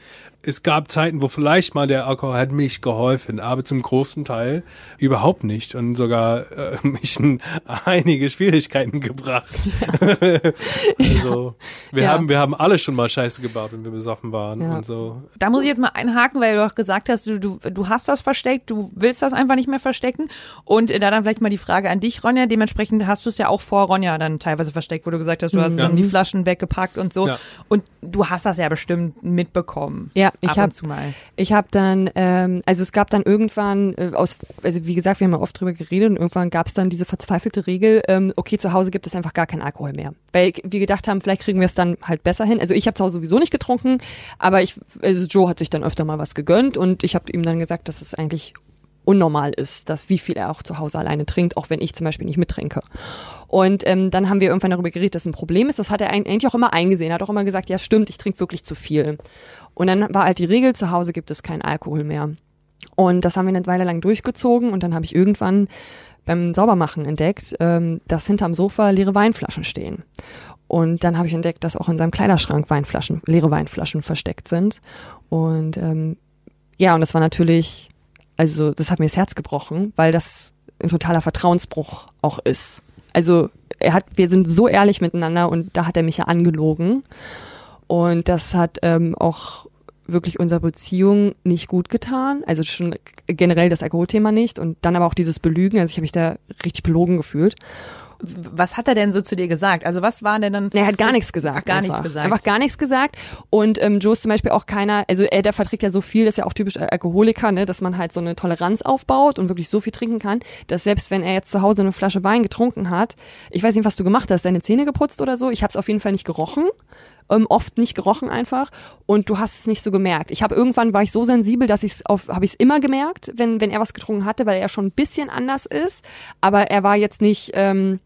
Es gab Zeiten, wo vielleicht mal der Alkohol hat mich geholfen, aber zum großen Teil überhaupt nicht und sogar äh, [laughs] mich in einige Schwierigkeiten gebracht. [laughs] also wir Ja. haben wir haben alle schon mal Scheiße gebaut, wenn wir besoffen waren Ja. und so. Da muss ich jetzt mal einhaken, weil du auch gesagt hast, du, du, du hast das versteckt, du willst das einfach nicht mehr verstecken. Und äh, da dann vielleicht mal die Frage an dich, Ronja. Dementsprechend hast du es ja auch vor Ronja dann teilweise versteckt, wo du gesagt hast, du hast Ja. dann die Flaschen weggepackt und so. Ja. Und du hast das ja bestimmt mitbekommen. Ja, ich ab habe. Ich habe dann, ähm, also es gab dann irgendwann äh, aus, also wie gesagt, wir haben ja oft drüber geredet und irgendwann gab es dann diese verzweifelte Regel, ähm, okay, zu Hause gibt es einfach gar keinen Alkohol mehr. Weil wir gedacht haben, vielleicht kriegen wir es dann halt besser hin. Also ich habe zu Hause sowieso nicht getrunken, aber ich, also Joe hat sich dann öfter mal was gegönnt und ich habe ihm dann gesagt, dass es eigentlich unnormal ist, dass wie viel er auch zu Hause alleine trinkt, auch wenn ich zum Beispiel nicht mittrinke. Und ähm, dann haben wir irgendwann darüber geredet, dass ein Problem ist. Das hat er eigentlich auch immer eingesehen. Er hat auch immer gesagt, ja stimmt, ich trinke wirklich zu viel. Und dann war halt die Regel, zu Hause gibt es keinen Alkohol mehr. Und das haben wir eine Weile lang durchgezogen und dann habe ich irgendwann beim Saubermachen entdeckt, ähm, dass hinterm Sofa leere Weinflaschen stehen. Und dann habe ich entdeckt, dass auch in seinem Kleiderschrank Weinflaschen, leere Weinflaschen versteckt sind. Und ähm, ja, und das war natürlich, also das hat mir das Herz gebrochen, weil das ein totaler Vertrauensbruch auch ist. Also er hat, wir sind so ehrlich miteinander und da hat er mich ja angelogen. Und das hat ähm, auch wirklich unserer Beziehung nicht gut getan. Also schon generell das Alkoholthema nicht und dann aber auch dieses Belügen. Also ich habe mich da richtig belogen gefühlt. Was hat er denn so zu dir gesagt? Also was war denn dann? Nee, Er hat gar nichts gesagt. Ach, gar einfach. nichts gesagt. Einfach gar nichts gesagt. Und ähm, Joe ist zum Beispiel auch keiner, also er, der verträgt ja so viel, das ist ja auch typisch Alkoholiker, ne, dass man halt so eine Toleranz aufbaut und wirklich so viel trinken kann, dass selbst wenn er jetzt zu Hause eine Flasche Wein getrunken hat, ich weiß nicht, was du gemacht hast, deine Zähne geputzt oder so, ich habe es auf jeden Fall nicht gerochen. Ähm, oft nicht gerochen einfach und du hast es nicht so gemerkt. Ich habe irgendwann war ich so sensibel, dass ich es auf habe ich es immer gemerkt, wenn wenn er was getrunken hatte, weil er schon ein bisschen anders ist, aber er war jetzt nicht ähm,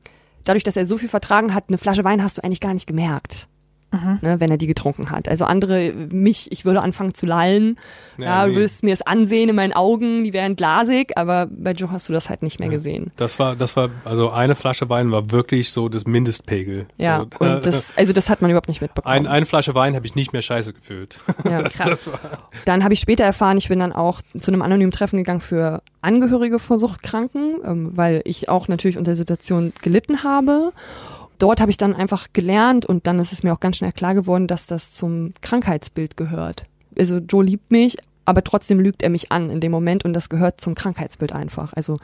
dadurch, dass er so viel vertragen hat, eine Flasche Wein hast du eigentlich gar nicht gemerkt. Ne, wenn er die getrunken hat. Also andere, mich, ich würde anfangen zu lallen. Ja, Ja, du nee. würdest mir es ansehen in meinen Augen, die wären glasig, aber bei Joe hast du das halt nicht mehr gesehen. Das war, das war, also eine Flasche Wein war wirklich so das Mindestpegel. Ja, so, und das, also das hat man überhaupt nicht mitbekommen. ein, eine Flasche Wein habe ich nicht mehr scheiße gefühlt. [laughs] ja. Das, das war, Dann habe ich später erfahren, ich bin dann auch zu einem anonymen Treffen gegangen für Angehörige von Suchtkranken, ähm, weil ich auch natürlich unter der Situation gelitten habe. Dort habe ich dann einfach gelernt und dann ist es mir auch ganz schnell klar geworden, dass das zum Krankheitsbild gehört. Also Joe liebt mich, aber trotzdem lügt er mich an in dem Moment und das gehört zum Krankheitsbild einfach. Also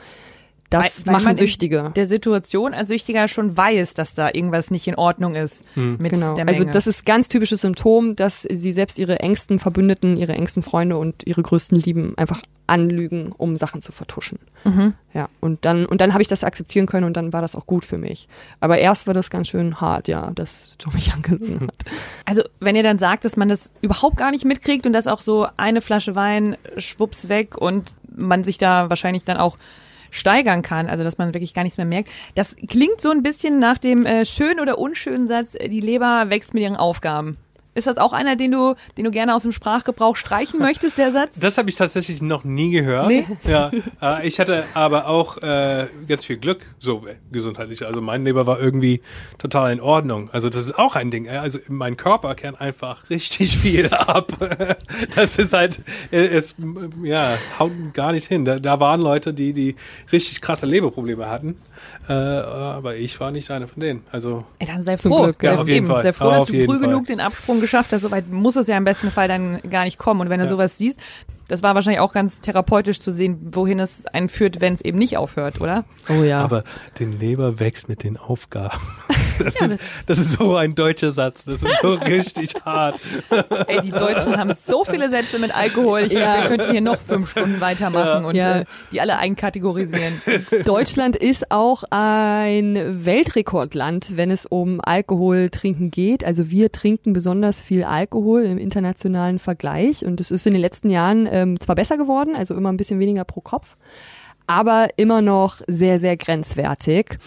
das Weil- weil man machen in Süchtige. Der Situation als Süchtiger schon weiß, dass da irgendwas nicht in Ordnung ist mit Genau. der Menge. Also das ist ganz typisches Symptom, dass sie selbst ihre engsten Verbündeten, ihre engsten Freunde und ihre größten Lieben einfach anlügen, um Sachen zu vertuschen. Mhm. Ja, und dann und dann habe ich das akzeptieren können und dann war das auch gut für mich. Aber erst war das ganz schön hart, ja, dass Joe mich angelogen hat. Also, wenn ihr dann sagt, dass man das überhaupt gar nicht mitkriegt und dass auch so eine Flasche Wein schwupps weg und man sich da wahrscheinlich dann auch steigern kann, also dass man wirklich gar nichts mehr merkt. Das klingt so ein bisschen nach dem äh, schönen oder unschönen Satz, äh, die Leber wächst mit ihren Aufgaben. Ist das auch einer, den du, den du gerne aus dem Sprachgebrauch streichen möchtest, der Satz? Das habe ich tatsächlich noch nie gehört. Nee. [laughs] Ja, äh, ich hatte aber auch äh, ganz viel Glück, so äh, gesundheitlich. Also mein Leber war irgendwie total in Ordnung. Also das ist auch ein Ding. äh, Also mein Körper kann einfach richtig [laughs] viel ab. [laughs] Das ist halt, äh, es ja haut gar nicht hin. Da, da waren Leute, die die richtig krasse Leberprobleme hatten, äh, aber ich war nicht einer von denen. Also Ey, dann sei froh. Glück, ja, auf jeden Fall. Sei froh, dass Auf du früh Fall. genug den Absprung geschafft hast. Soweit muss es ja im besten Fall dann gar nicht kommen. Und wenn du Ja. sowas siehst, das war wahrscheinlich auch ganz therapeutisch zu sehen, wohin es einen führt, wenn es eben nicht aufhört, oder? Oh ja. Aber den Leber wächst mit den Aufgaben. [laughs] Das, ist, das ist so ein deutscher Satz. Das ist so [laughs] richtig hart. Ey, die Deutschen haben so viele Sätze mit Alkohol. Ich glaube, Ja. wir könnten hier noch fünf Stunden weitermachen und Ja. äh, die alle einkategorisieren. [laughs] Deutschland ist auch ein Weltrekordland, wenn es um Alkohol trinken geht. Also wir trinken besonders viel Alkohol im internationalen Vergleich und es ist in den letzten Jahren ähm, zwar besser geworden, also immer ein bisschen weniger pro Kopf, aber immer noch sehr, sehr grenzwertig.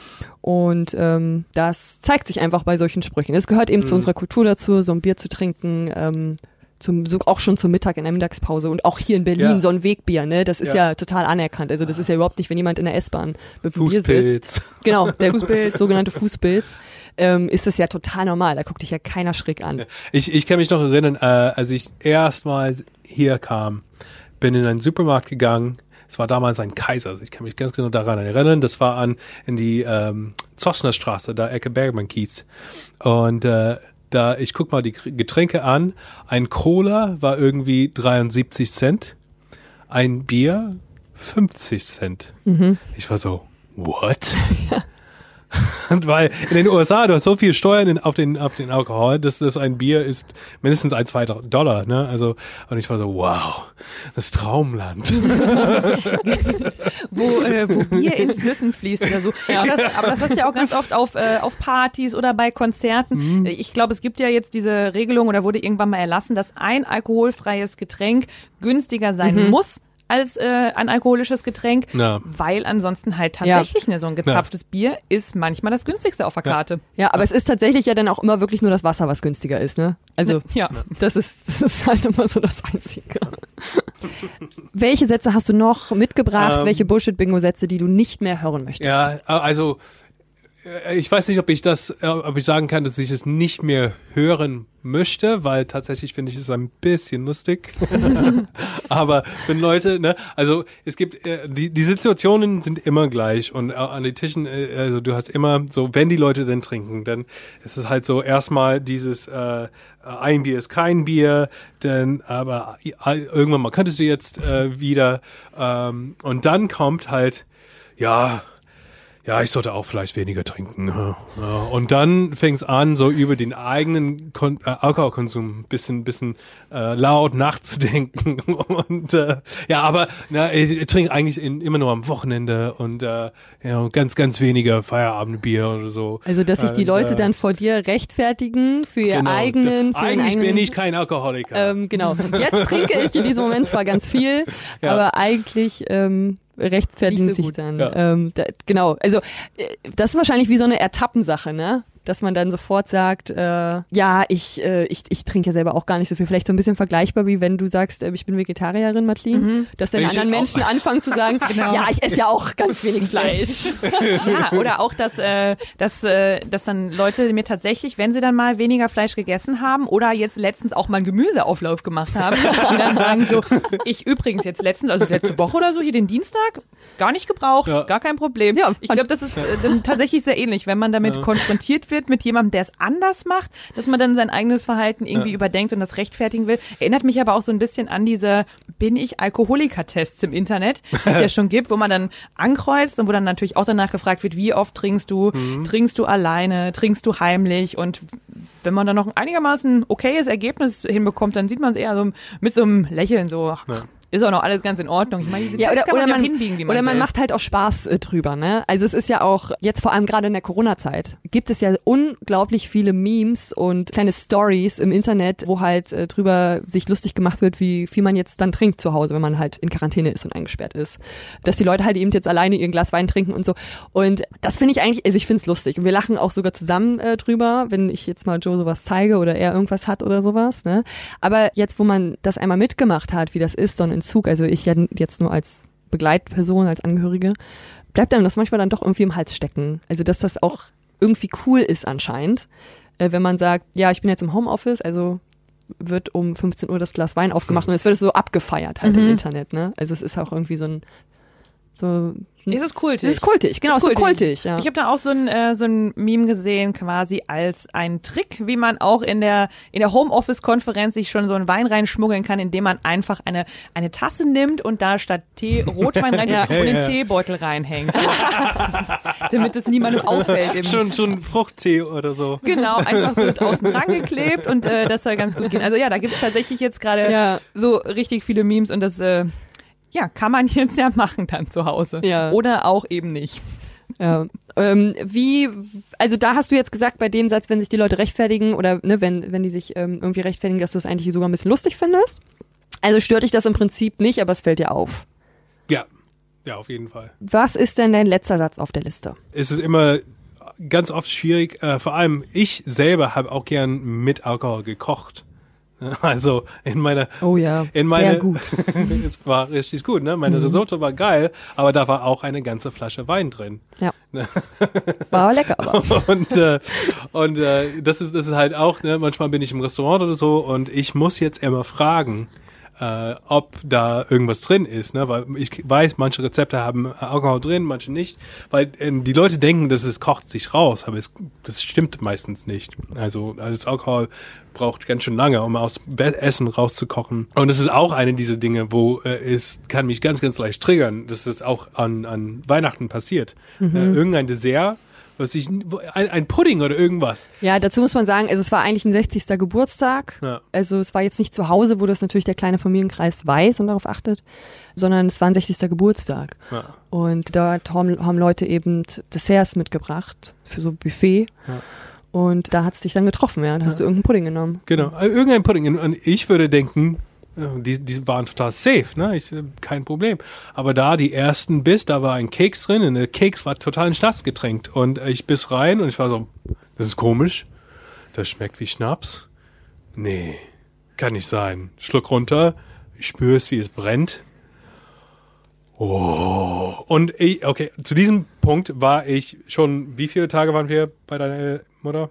Und ähm, das zeigt sich einfach bei solchen Sprüchen. Es gehört eben zu unserer Kultur dazu, so ein Bier zu trinken. Ähm, zum, so auch schon zum Mittag in der Mittagspause und auch hier in Berlin Ja. so ein Wegbier, ne? Das ist ja. Ja. total anerkannt. Also das ist ja überhaupt nicht, wenn jemand in der S-Bahn mit dem Bier sitzt. Genau, der Fußpilz. sogenannte Fußpilz. Ähm, ist das ja total normal. Da guckt dich ja keiner schräg an. Ich, ich kann mich noch erinnern, äh, als ich erstmals hier kam, bin in einen Supermarkt gegangen. Es war damals ein Kaiser. Also ich kann mich ganz genau daran erinnern. Das war an in die ähm, Zossner Straße, da Ecke Bergmann Kiez. Und äh, da ich guck mal die Getränke an. Ein Cola war irgendwie 73 Cent, ein Bier 50 Cent. Ich war so, what? [laughs] [laughs] Und [laughs] weil in den USA, du hast so viel Steuern in, auf, den, auf den Alkohol, dass das ein Bier ist mindestens ein, zwei Dollar, ne? Also, und ich war so, wow, das Traumland. [laughs] wo, äh, wo Bier in Flüssen fließt oder so. Das, aber das hast du ja auch ganz oft auf, äh, auf Partys oder bei Konzerten. Ich glaube, es gibt ja jetzt diese Regelung oder wurde irgendwann mal erlassen, dass ein alkoholfreies Getränk günstiger sein muss als äh, ein alkoholisches Getränk, Ja. weil ansonsten halt tatsächlich ne, so ein gezapftes Bier ist manchmal das günstigste auf der Karte. Ja, aber es ist tatsächlich ja dann auch immer wirklich nur das Wasser, was günstiger ist, ne? Also Ja. [laughs] das ist das ist halt immer so das Einzige. [laughs] Welche Sätze hast du noch mitgebracht? Ähm, Welche Bullshit-Bingo-Sätze, die du nicht mehr hören möchtest? Ja, also ich weiß nicht, ob ich das, äh, ob ich sagen kann, dass ich es nicht mehr hören möchte, weil tatsächlich finde ich es ein bisschen lustig. [laughs] Aber wenn Leute, ne, also es gibt, äh, die, die Situationen sind immer gleich und äh, an den Tischen, äh, also du hast immer so, wenn die Leute denn trinken, dann ist es halt so erstmal dieses, äh, ein Bier ist kein Bier, denn aber äh, irgendwann mal könntest du jetzt äh, wieder ähm, und dann kommt halt, ja, ja, ich sollte auch vielleicht weniger trinken. Ja. Und dann fängt es an, so über den eigenen Kon äh, Alkoholkonsum ein bisschen, bisschen äh, laut nachzudenken. [laughs] Und äh, ja, aber na, ich, trinke eigentlich in, immer nur am Wochenende und äh, ja, ganz, ganz weniger Feierabendbier oder so. Also, dass sich die Und, Leute äh, dann vor dir rechtfertigen für ihr genau. eigenen, für Eigentlich eigenen, bin ich kein Alkoholiker. ähm, genau. Jetzt trinke ich in diesem Moment zwar ganz viel, [laughs] Ja. aber eigentlich ähm, rechtfertigen so sich dann. Ja. Ähm, da, genau. Also äh, das ist wahrscheinlich wie so eine Ertappensache, ne? Dass man dann sofort sagt, äh, ja, ich, äh, ich, ich trinke ja selber auch gar nicht so viel. Vielleicht so ein bisschen vergleichbar wie wenn du sagst, äh, ich bin Vegetarierin, Madeline. Dass dann Ich anderen auch. Menschen anfangen zu sagen, [laughs] ja, ich esse ja auch ganz [laughs] wenig Fleisch. [laughs] Ja, oder auch, dass, äh, dass, äh, dass dann Leute mir tatsächlich, wenn sie dann mal weniger Fleisch gegessen haben oder jetzt letztens auch mal einen Gemüseauflauf gemacht haben, die dann sagen so, ich übrigens jetzt letztens, also letzte Woche oder so, hier den Dienstag, gar nicht gebraucht, Ja. gar kein Problem. Ja, ich glaube, das ist äh, dann tatsächlich sehr ähnlich, wenn man damit konfrontiert wird mit jemandem, der es anders macht, dass man dann sein eigenes Verhalten irgendwie Ja. überdenkt und das rechtfertigen will. Erinnert mich aber auch so ein bisschen an diese Bin ich Alkoholiker-Tests im Internet, die es ja [laughs] schon gibt, wo man dann ankreuzt und wo dann natürlich auch danach gefragt wird, wie oft trinkst du, trinkst du alleine, trinkst du heimlich? Und wenn man dann noch ein einigermaßen okayes Ergebnis hinbekommt, dann sieht man es eher so mit so einem Lächeln so, ach, ist auch noch alles ganz in Ordnung. Ich meine, diese Ja, Tests oder, kann man oder ja man, hinbiegen, wie man oder man will. macht halt auch Spaß äh, drüber, ne? Also es ist ja auch, jetzt vor allem gerade in der Corona-Zeit, gibt es ja unglaublich viele Memes und kleine Stories im Internet, wo halt äh, drüber sich lustig gemacht wird, wie viel man jetzt dann trinkt zu Hause, wenn man halt in Quarantäne ist und eingesperrt ist. Dass die Leute halt eben jetzt alleine ihr Glas Wein trinken und so. Und das finde ich eigentlich, also ich finde es lustig. Und wir lachen auch sogar zusammen äh, drüber, wenn ich jetzt mal Joe sowas zeige oder er irgendwas hat oder sowas, ne? Aber jetzt, wo man das einmal mitgemacht hat, wie das ist, so ein Entzug, also ich jetzt nur als Begleitperson, als Angehörige, bleibt einem das manchmal dann doch irgendwie im Hals stecken. Also, dass das auch irgendwie cool ist anscheinend, äh, wenn man sagt, ja, ich bin jetzt im Homeoffice, also wird um 15 Uhr das Glas Wein aufgemacht [laughs] und es wird so abgefeiert halt im Mhm. Internet, ne? Also es ist auch irgendwie so ein so Es ist kultig. Es ist kultig, genau, es ist so kultig, ja. Ich habe da auch so ein, äh, so ein Meme gesehen, quasi als ein Trick, wie man auch in der, in der Homeoffice-Konferenz sich schon so einen Wein reinschmuggeln kann, indem man einfach eine, eine Tasse nimmt und da statt Tee [laughs] Rotwein rein Ja. und den Ja. Teebeutel reinhängt. [laughs] Damit es niemandem auffällt. Im, Schon, schon Fruchttee oder so. Genau, einfach so außen dran geklebt und äh, das soll ganz gut gehen. Also ja, da gibt es tatsächlich jetzt gerade Ja. so richtig viele Memes und das äh, ja, kann man [laughs] jetzt ja machen dann zu Hause. Ja. Oder auch eben nicht. Ja. Ähm, wie, also da hast du jetzt gesagt, bei dem Satz, wenn sich die Leute rechtfertigen oder ne, wenn, wenn die sich ähm, irgendwie rechtfertigen, dass du es eigentlich sogar ein bisschen lustig findest. Also stört dich das im Prinzip nicht, aber es fällt dir auf. Ja. Ja, auf jeden Fall. Was ist denn dein letzter Satz auf der Liste? Es ist immer ganz oft schwierig, äh, vor allem ich selber habe auch gern mit Alkohol gekocht. [laughs] Also in meiner Oh ja, in meine, sehr gut. [laughs] es war richtig gut, ne? Meine Risotto war geil, aber da war auch eine ganze Flasche Wein drin. Ja. [laughs] War aber lecker, aber. und äh, und äh, das ist das ist halt auch, ne? Manchmal bin ich im Restaurant oder so und ich muss jetzt immer fragen, äh, ob da irgendwas drin ist, ne? Weil ich weiß, manche Rezepte haben Alkohol drin, manche nicht, weil äh, die Leute denken, dass es kocht sich raus, aber es, das stimmt meistens nicht. Also das Alkohol braucht ganz schön lange, um aus Essen rauszukochen. Und es ist auch eine dieser Dinge, wo äh, es kann mich ganz, ganz leicht triggern. Das ist auch an, an Weihnachten passiert. Äh, irgendein Dessert, was ich, ein, ein Pudding oder irgendwas. Ja, dazu muss man sagen, also es war eigentlich ein 60. Geburtstag. Ja. Also es war jetzt nicht zu Hause, wo das natürlich der kleine Familienkreis weiß und darauf achtet, sondern es war ein 60. Geburtstag. Ja. Und dort haben, haben Leute eben Desserts mitgebracht für so Buffet. Ja. Und da hat's dich dann getroffen, ja. Da hast du irgendeinen Pudding genommen. Genau, äh, irgendein Pudding. Und ich würde denken, die, die waren total safe, ne? Ich, äh, kein Problem. Aber da die ersten Biss, da war ein Keks drin und der Keks war total ein Staatsgetränk. Und äh, ich biss rein und ich war so, das ist komisch. Das schmeckt wie Schnaps. Nee, kann nicht sein. Schluck runter, ich spüre es, wie es brennt. Oh. Und ich, okay, zu diesem Punkt war ich schon, wie viele Tage waren wir bei deiner Mutter?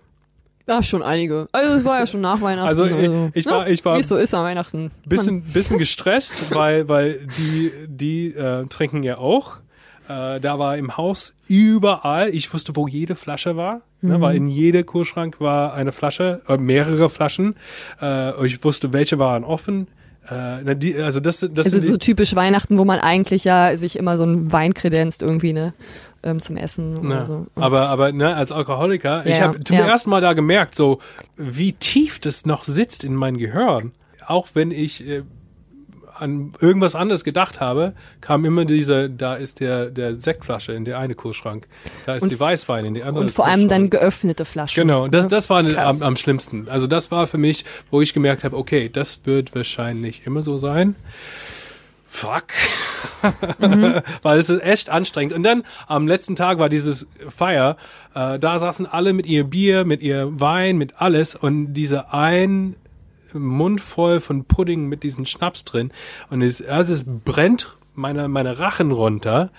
Ja, schon einige. Also es war ja schon nach Weihnachten. Also, ich- ich war- ich war- Wie es so ist an Weihnachten. bisschen, bisschen [laughs] gestresst, weil, weil die, die äh, trinken ja auch. Äh, da war im Haus überall, ich wusste, wo jede Flasche war, ne, weil in jedem Kühlschrank war eine Flasche, äh, mehrere Flaschen. Äh, ich wusste, welche waren offen. Äh, die, also das, das Also so typisch Weihnachten, wo man eigentlich ja sich immer so ein Wein kredenzt irgendwie, ne? Ähm, zum Essen oder Na, so. Und- aber, aber ne, als Alkoholiker, ich Ja, habe zum ja. ersten Mal da gemerkt, so wie tief das noch sitzt in mein Gehirn. Auch wenn ich äh, an irgendwas anderes gedacht habe, kam immer diese, da ist der, der Sektflasche in der eine Kühlschrank, da ist Und- die Weißwein in die andere und vor allem dann geöffnete Flaschen. Genau, das, das war Krass. am, am schlimmsten. Also das war für mich, wo ich gemerkt habe, okay, das wird wahrscheinlich immer so sein. Fuck. [laughs] Weil es ist echt anstrengend. Und dann am letzten Tag war dieses Feier, äh, da saßen alle mit ihr Bier, mit ihr Wein, mit alles und diese ein Mund voll von Pudding mit diesem Schnaps drin. Und es, als es brennt meine, meine Rachen runter,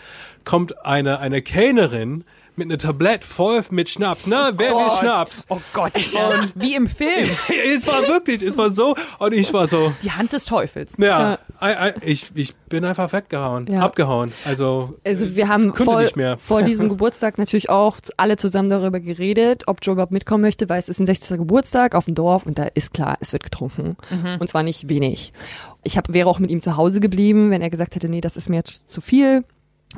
kommt eine, eine Kellnerin mit einer Tablette voll mit Schnaps. Na, wer will Schnaps? Oh Gott, ja wie im Film. [laughs] es war wirklich, es war so, und ich war so, Die Hand des Teufels. ja, I, I, ich, ich bin einfach weggehauen, Ja. abgehauen. Also, Also wir haben konnte vor, nicht mehr. vor diesem [laughs] Geburtstag natürlich auch alle zusammen darüber geredet, ob Joe überhaupt mitkommen möchte, weil es ist ein 60. Geburtstag auf dem Dorf und da ist klar, es wird getrunken. Und zwar nicht wenig. Ich hab, wäre auch mit ihm zu Hause geblieben, wenn er gesagt hätte, nee, das ist mir jetzt zu viel,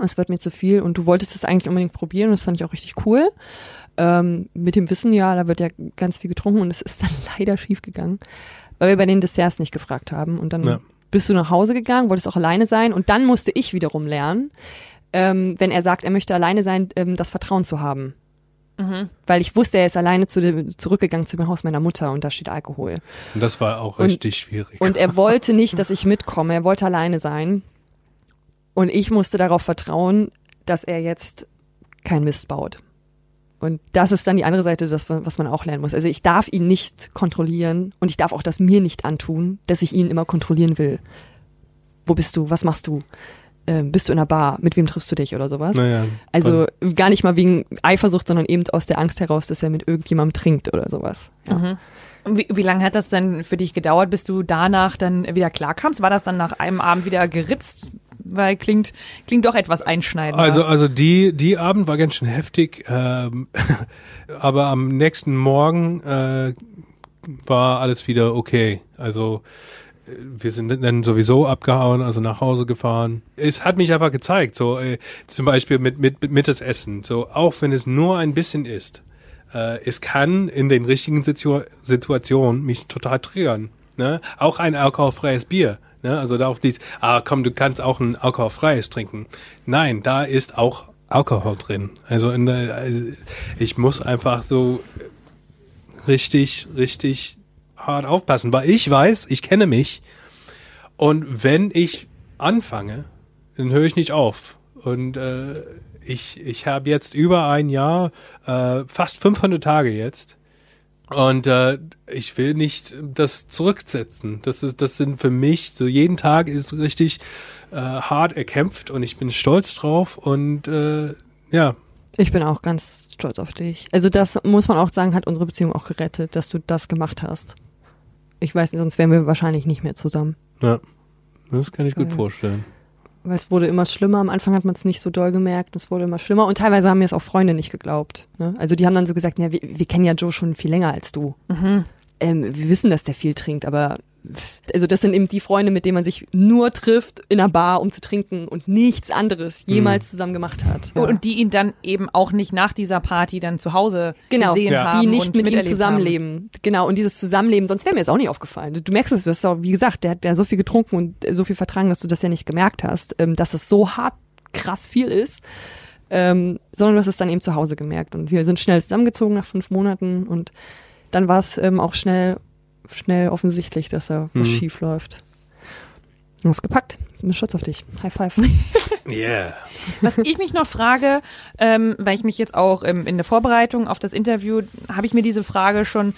es wird mir zu viel und du wolltest es eigentlich unbedingt probieren und das fand ich auch richtig cool. Ähm, mit dem Wissen, ja, da wird ja ganz viel getrunken und es ist [laughs] dann leider schief gegangen, weil wir bei den Desserts nicht gefragt haben und dann Ja. bist du nach Hause gegangen, wolltest auch alleine sein und dann musste ich wiederum lernen, ähm, wenn er sagt, er möchte alleine sein, ähm, das Vertrauen zu haben. Weil ich wusste, er ist alleine zu dem, zurückgegangen zu dem Haus meiner Mutter und da steht Alkohol. Und das war auch Und- richtig schwierig. Und er wollte nicht, dass ich mitkomme. Er wollte alleine sein. Und ich musste darauf vertrauen, dass er jetzt kein Mist baut. Und das ist dann die andere Seite, das, was man auch lernen muss. Also ich darf ihn nicht kontrollieren und ich darf auch das mir nicht antun, dass ich ihn immer kontrollieren will. Wo bist du? Was machst du? Ähm, bist du in einer Bar? Mit wem triffst du dich oder sowas? naja, Also gar nicht mal wegen Eifersucht, sondern eben aus der Angst heraus, dass er mit irgendjemandem trinkt oder sowas. Ja. Und Wie, wie lange hat das denn für dich gedauert, bis du danach dann wieder klarkamst? War das dann nach einem Abend wieder geritzt? Weil klingt, klingt doch etwas einschneidend. Also, also die, die Abend war ganz schön heftig, ähm, [laughs] aber am nächsten Morgen äh, war alles wieder okay. Also äh, wir sind dann sowieso abgehauen, also nach Hause gefahren. Es hat mich einfach gezeigt, so äh, zum Beispiel mit, mit, mit das Essen, so auch wenn es nur ein bisschen ist, äh, es kann in den richtigen Situ Situationen mich total triggern. Ne? Auch ein alkoholfreies Bier. Ne? Also da auch dies, ah komm, du kannst auch ein alkoholfreies trinken. Nein, da ist auch Alkohol drin. Also, in der, also ich muss einfach so richtig, richtig hart aufpassen, weil ich weiß, ich kenne mich und wenn ich anfange, dann höre ich nicht auf. Und äh, ich, ich habe jetzt über ein Jahr, äh, fast 500 Tage jetzt. Und äh, ich will nicht das zurücksetzen. Das ist, das sind für mich so jeden Tag ist richtig äh, hart erkämpft und ich bin stolz drauf und äh, ja, Ich bin auch ganz stolz auf dich. Also das muss man auch sagen, hat unsere Beziehung auch gerettet, dass du das gemacht hast. Ich weiß nicht, sonst wären wir wahrscheinlich nicht mehr zusammen. ja, das kann ich gut Geil. vorstellen. Weil es wurde immer schlimmer. Am Anfang hat man es nicht so doll gemerkt. Es wurde immer schlimmer. Und teilweise haben mir es auch Freunde nicht geglaubt. Ne? Also die haben dann so gesagt, ja, wir, wir kennen ja Joe schon viel länger als du. Ähm, wir wissen, dass der viel trinkt, aber also das sind eben die Freunde, mit denen man sich nur trifft in einer Bar, um zu trinken und nichts anderes jemals zusammen gemacht hat. Und, und die ihn dann eben auch nicht nach dieser Party dann zu Hause Genau, gesehen Ja. haben die nicht und mit ihm zusammenleben. Genau, und dieses Zusammenleben, sonst wäre mir das auch nicht aufgefallen. Du merkst es, du hast auch, wie gesagt, der hat ja so viel getrunken und äh, so viel vertragen, dass du das ja nicht gemerkt hast, ähm, dass es so hart krass viel ist. Ähm, sondern du hast es dann eben zu Hause gemerkt. Und wir sind schnell zusammengezogen nach fünf Monaten und dann war es ähm, auch schnell, schnell offensichtlich, dass da was Mhm. schief läuft. Du hast gepackt. Ich bin stolz auf dich. High five. [laughs] Yeah. Was ich mich noch frage, ähm, weil ich mich jetzt auch ähm, in der Vorbereitung auf das Interview, habe ich mir diese Frage schon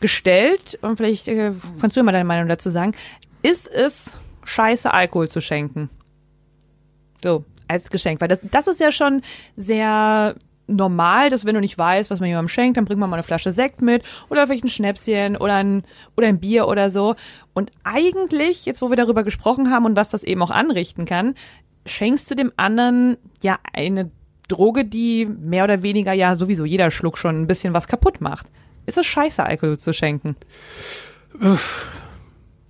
gestellt und vielleicht äh, kannst du mal deine Meinung dazu sagen. Ist es scheiße, Alkohol zu schenken? So, als Geschenk. Weil das, das ist ja schon sehr normal, dass wenn du nicht weißt, was man jemandem schenkt, dann bringt man mal eine Flasche Sekt mit oder vielleicht ein Schnäpschen oder ein, oder ein Bier oder so. Und eigentlich, jetzt wo wir darüber gesprochen haben und was das eben auch anrichten kann, schenkst du dem anderen ja eine Droge, die mehr oder weniger ja sowieso jeder Schluck schon ein bisschen was kaputt macht. Ist es scheiße, Alkohol zu schenken?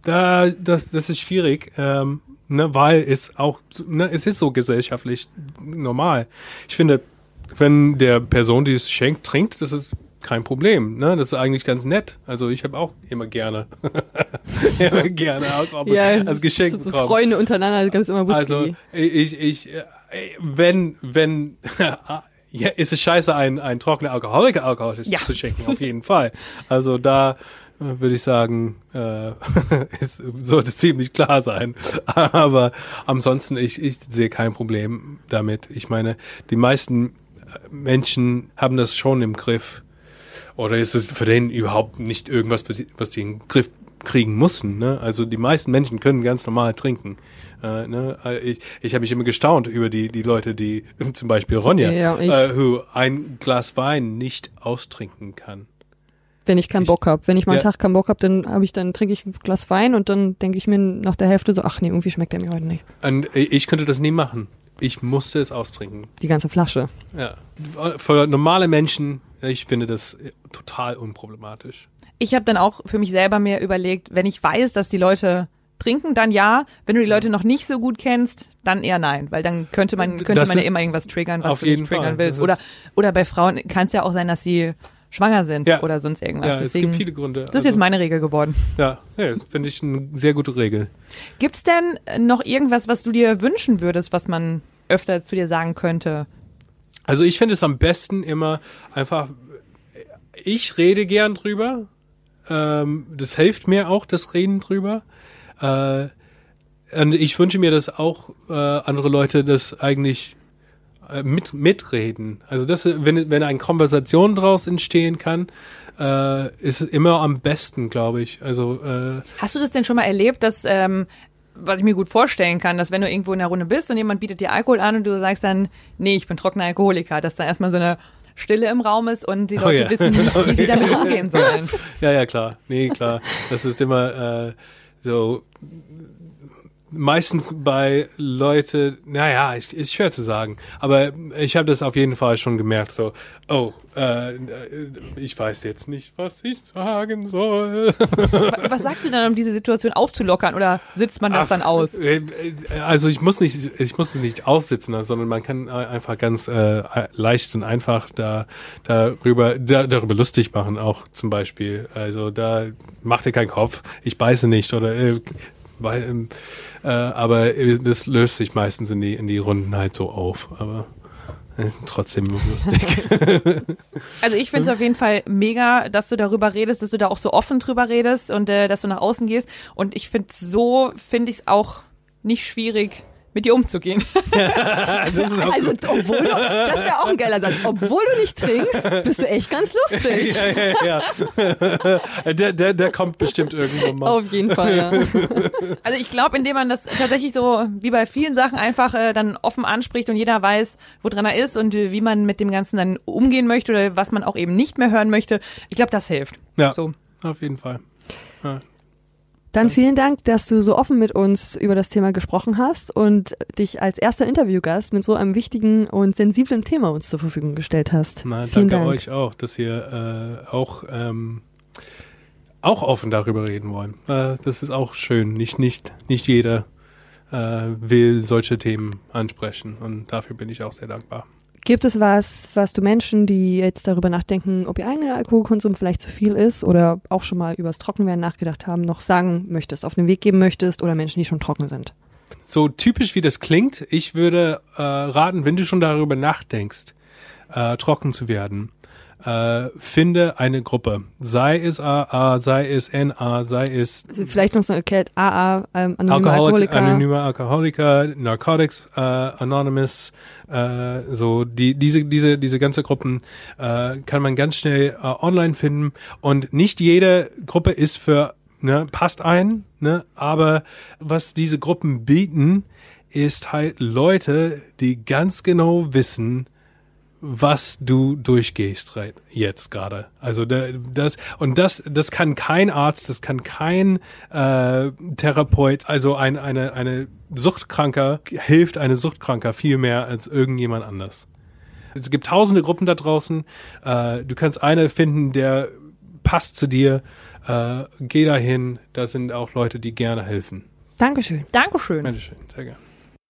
Da, das, das ist schwierig, ähm, ne, weil es auch, ne, es ist so gesellschaftlich normal. Ich finde, wenn der Person, die es schenkt, trinkt, das ist kein Problem. Ne? Das ist eigentlich ganz nett. Also ich habe auch immer gerne, [laughs] immer gerne Alkohol als Geschenk so, bekommen. Freunde untereinander, gab es immer Whisky. Also ich, ich, wenn, wenn, [laughs] ja, ist es scheiße, ein, ein trockener Alkoholiker Alkohol Ja. zu schenken, auf jeden Fall. Also da äh, würde ich sagen, äh, [laughs] es sollte ziemlich klar sein. Aber ansonsten, ich, ich sehe kein Problem damit. Ich meine, die meisten Menschen haben das schon im Griff. Oder ist es für den überhaupt nicht irgendwas, was die in den Griff kriegen mussten? Ne? Also die meisten Menschen können ganz normal trinken. Äh, ne? Äh, Ich, ich habe mich immer gestaunt über die, die Leute, die [laughs] zum Beispiel Ronja, Ja, äh, who ein Glas Wein nicht austrinken kann. Wenn ich keinen Ich- Bock hab. Wenn ich mal einen Ja. Tag keinen Bock hab, dann habe ich, dann trinke ich ein Glas Wein und dann denke ich mir nach der Hälfte so, ach nee, irgendwie schmeckt der mir heute nicht. Und ich könnte das nie machen. Ich musste es austrinken. Die ganze Flasche. Ja. Für normale Menschen, ich finde das total unproblematisch. Ich habe dann auch für mich selber mir überlegt, wenn ich weiß, dass die Leute trinken, dann ja. Wenn du die Leute noch nicht so gut kennst, dann eher nein, weil dann könnte man könnte Das man ja immer irgendwas triggern, was du nicht jeden triggern Fall. willst. Oder oder bei Frauen kann es ja auch sein, dass sie schwanger sind Ja. oder sonst irgendwas. Ja, es Deswegen, gibt viele Gründe. das ist jetzt meine Regel geworden. Ja, ja das finde ich eine sehr gute Regel. Gibt's denn noch irgendwas, was du dir wünschen würdest, was man öfter zu dir sagen könnte? Also ich finde es am besten immer einfach, ich rede gern drüber. Ähm, das hilft mir auch, das Reden drüber. Äh, und ich wünsche mir, dass auch äh, andere Leute das eigentlich äh, mit, mitreden. Also das, wenn, wenn eine Konversation draus entstehen kann, äh, ist es immer am besten, glaube ich. Also äh, Hast du das denn schon mal erlebt, dass, ähm, was ich mir gut vorstellen kann, dass wenn du irgendwo in der Runde bist und jemand bietet dir Alkohol an und du sagst dann, nee, ich bin trockener Alkoholiker, dass da erstmal so eine Stille im Raum ist und die Oh Leute ja. wissen nicht, wie sie damit umgehen [laughs] sollen. Ja, ja, klar. Nee, klar. Das ist immer äh, so meistens bei Leute, naja, ich, ist schwer zu sagen, aber ich habe das auf jeden Fall schon gemerkt, so, oh, äh, ich weiß jetzt nicht, was ich sagen soll. Wa- [laughs] Was sagst du dann, um diese Situation aufzulockern oder sitzt man das dann aus? Äh, äh, Also ich muss nicht, ich muss es nicht aussitzen, sondern man kann äh, einfach ganz äh, leicht und einfach da darüber da, darüber lustig machen, auch zum Beispiel. Also da macht ihr keinen Kopf, ich beiße nicht oder äh, weil, ähm, äh, aber das löst sich meistens in die in die Runden halt so auf. Aber äh, trotzdem lustig. [laughs] [laughs] Also ich finde es auf jeden Fall mega, dass du darüber redest, dass du da auch so offen drüber redest und äh, dass du nach außen gehst. Und ich finde so, finde ich es auch nicht schwierig, mit dir umzugehen. [laughs] das ist auch Also, obwohl du, das wäre auch ein geiler Satz. Obwohl du nicht trinkst, bist du echt ganz lustig. ja, ja, ja. der, der, der kommt bestimmt irgendwann mal. Auf jeden Fall, ja. [laughs] Also ich glaube, indem man das tatsächlich so wie bei vielen Sachen einfach äh, dann offen anspricht und jeder weiß, woran er ist und äh, wie man mit dem Ganzen dann umgehen möchte oder was man auch eben nicht mehr hören möchte. Ich glaube, das hilft. Ja. So. Auf jeden Fall. Ja. Dann vielen Dank, dass du so offen mit uns über das Thema gesprochen hast und dich als erster Interviewgast mit so einem wichtigen und sensiblen Thema uns zur Verfügung gestellt hast. Na, vielen danke Dank. euch auch, dass ihr äh, auch ähm, auch offen darüber reden wollen. Äh, das ist auch schön. Nicht nicht nicht jeder äh, will solche Themen ansprechen und dafür bin ich auch sehr dankbar. Gibt es was, was du Menschen, die jetzt darüber nachdenken, ob ihr eigener Alkoholkonsum vielleicht zu viel ist oder auch schon mal übers Trockenwerden nachgedacht haben, noch sagen möchtest, auf den Weg geben möchtest oder Menschen, die schon trocken sind? So typisch wie das klingt, ich würde äh, raten, wenn du schon darüber nachdenkst, äh, trocken zu werden, äh, finde eine Gruppe. Sei es AA, sei es NA, sei es Also vielleicht noch so erklärt, AA, ähm, anonyme Alkoholiker, Alkoholiker. anonyme Alkoholiker, Narcotics äh, Anonymous, äh, so die diese diese diese ganze Gruppen äh, kann man ganz schnell äh, online finden und nicht jede Gruppe ist für ne passt ein, ne, aber was diese Gruppen bieten, ist halt Leute, die ganz genau wissen, was du durchgehst jetzt gerade. Also da, das und das das kann kein Arzt, das kann kein äh, Therapeut, also ein, eine eine Suchtkranker hilft eine Suchtkranker viel mehr als irgendjemand anders. Es gibt tausende Gruppen da draußen. Äh, du kannst eine finden, der passt zu dir. Äh, geh dahin. Da sind auch Leute, die gerne helfen. Dankeschön. Dankeschön. Bitteschön, sehr gerne.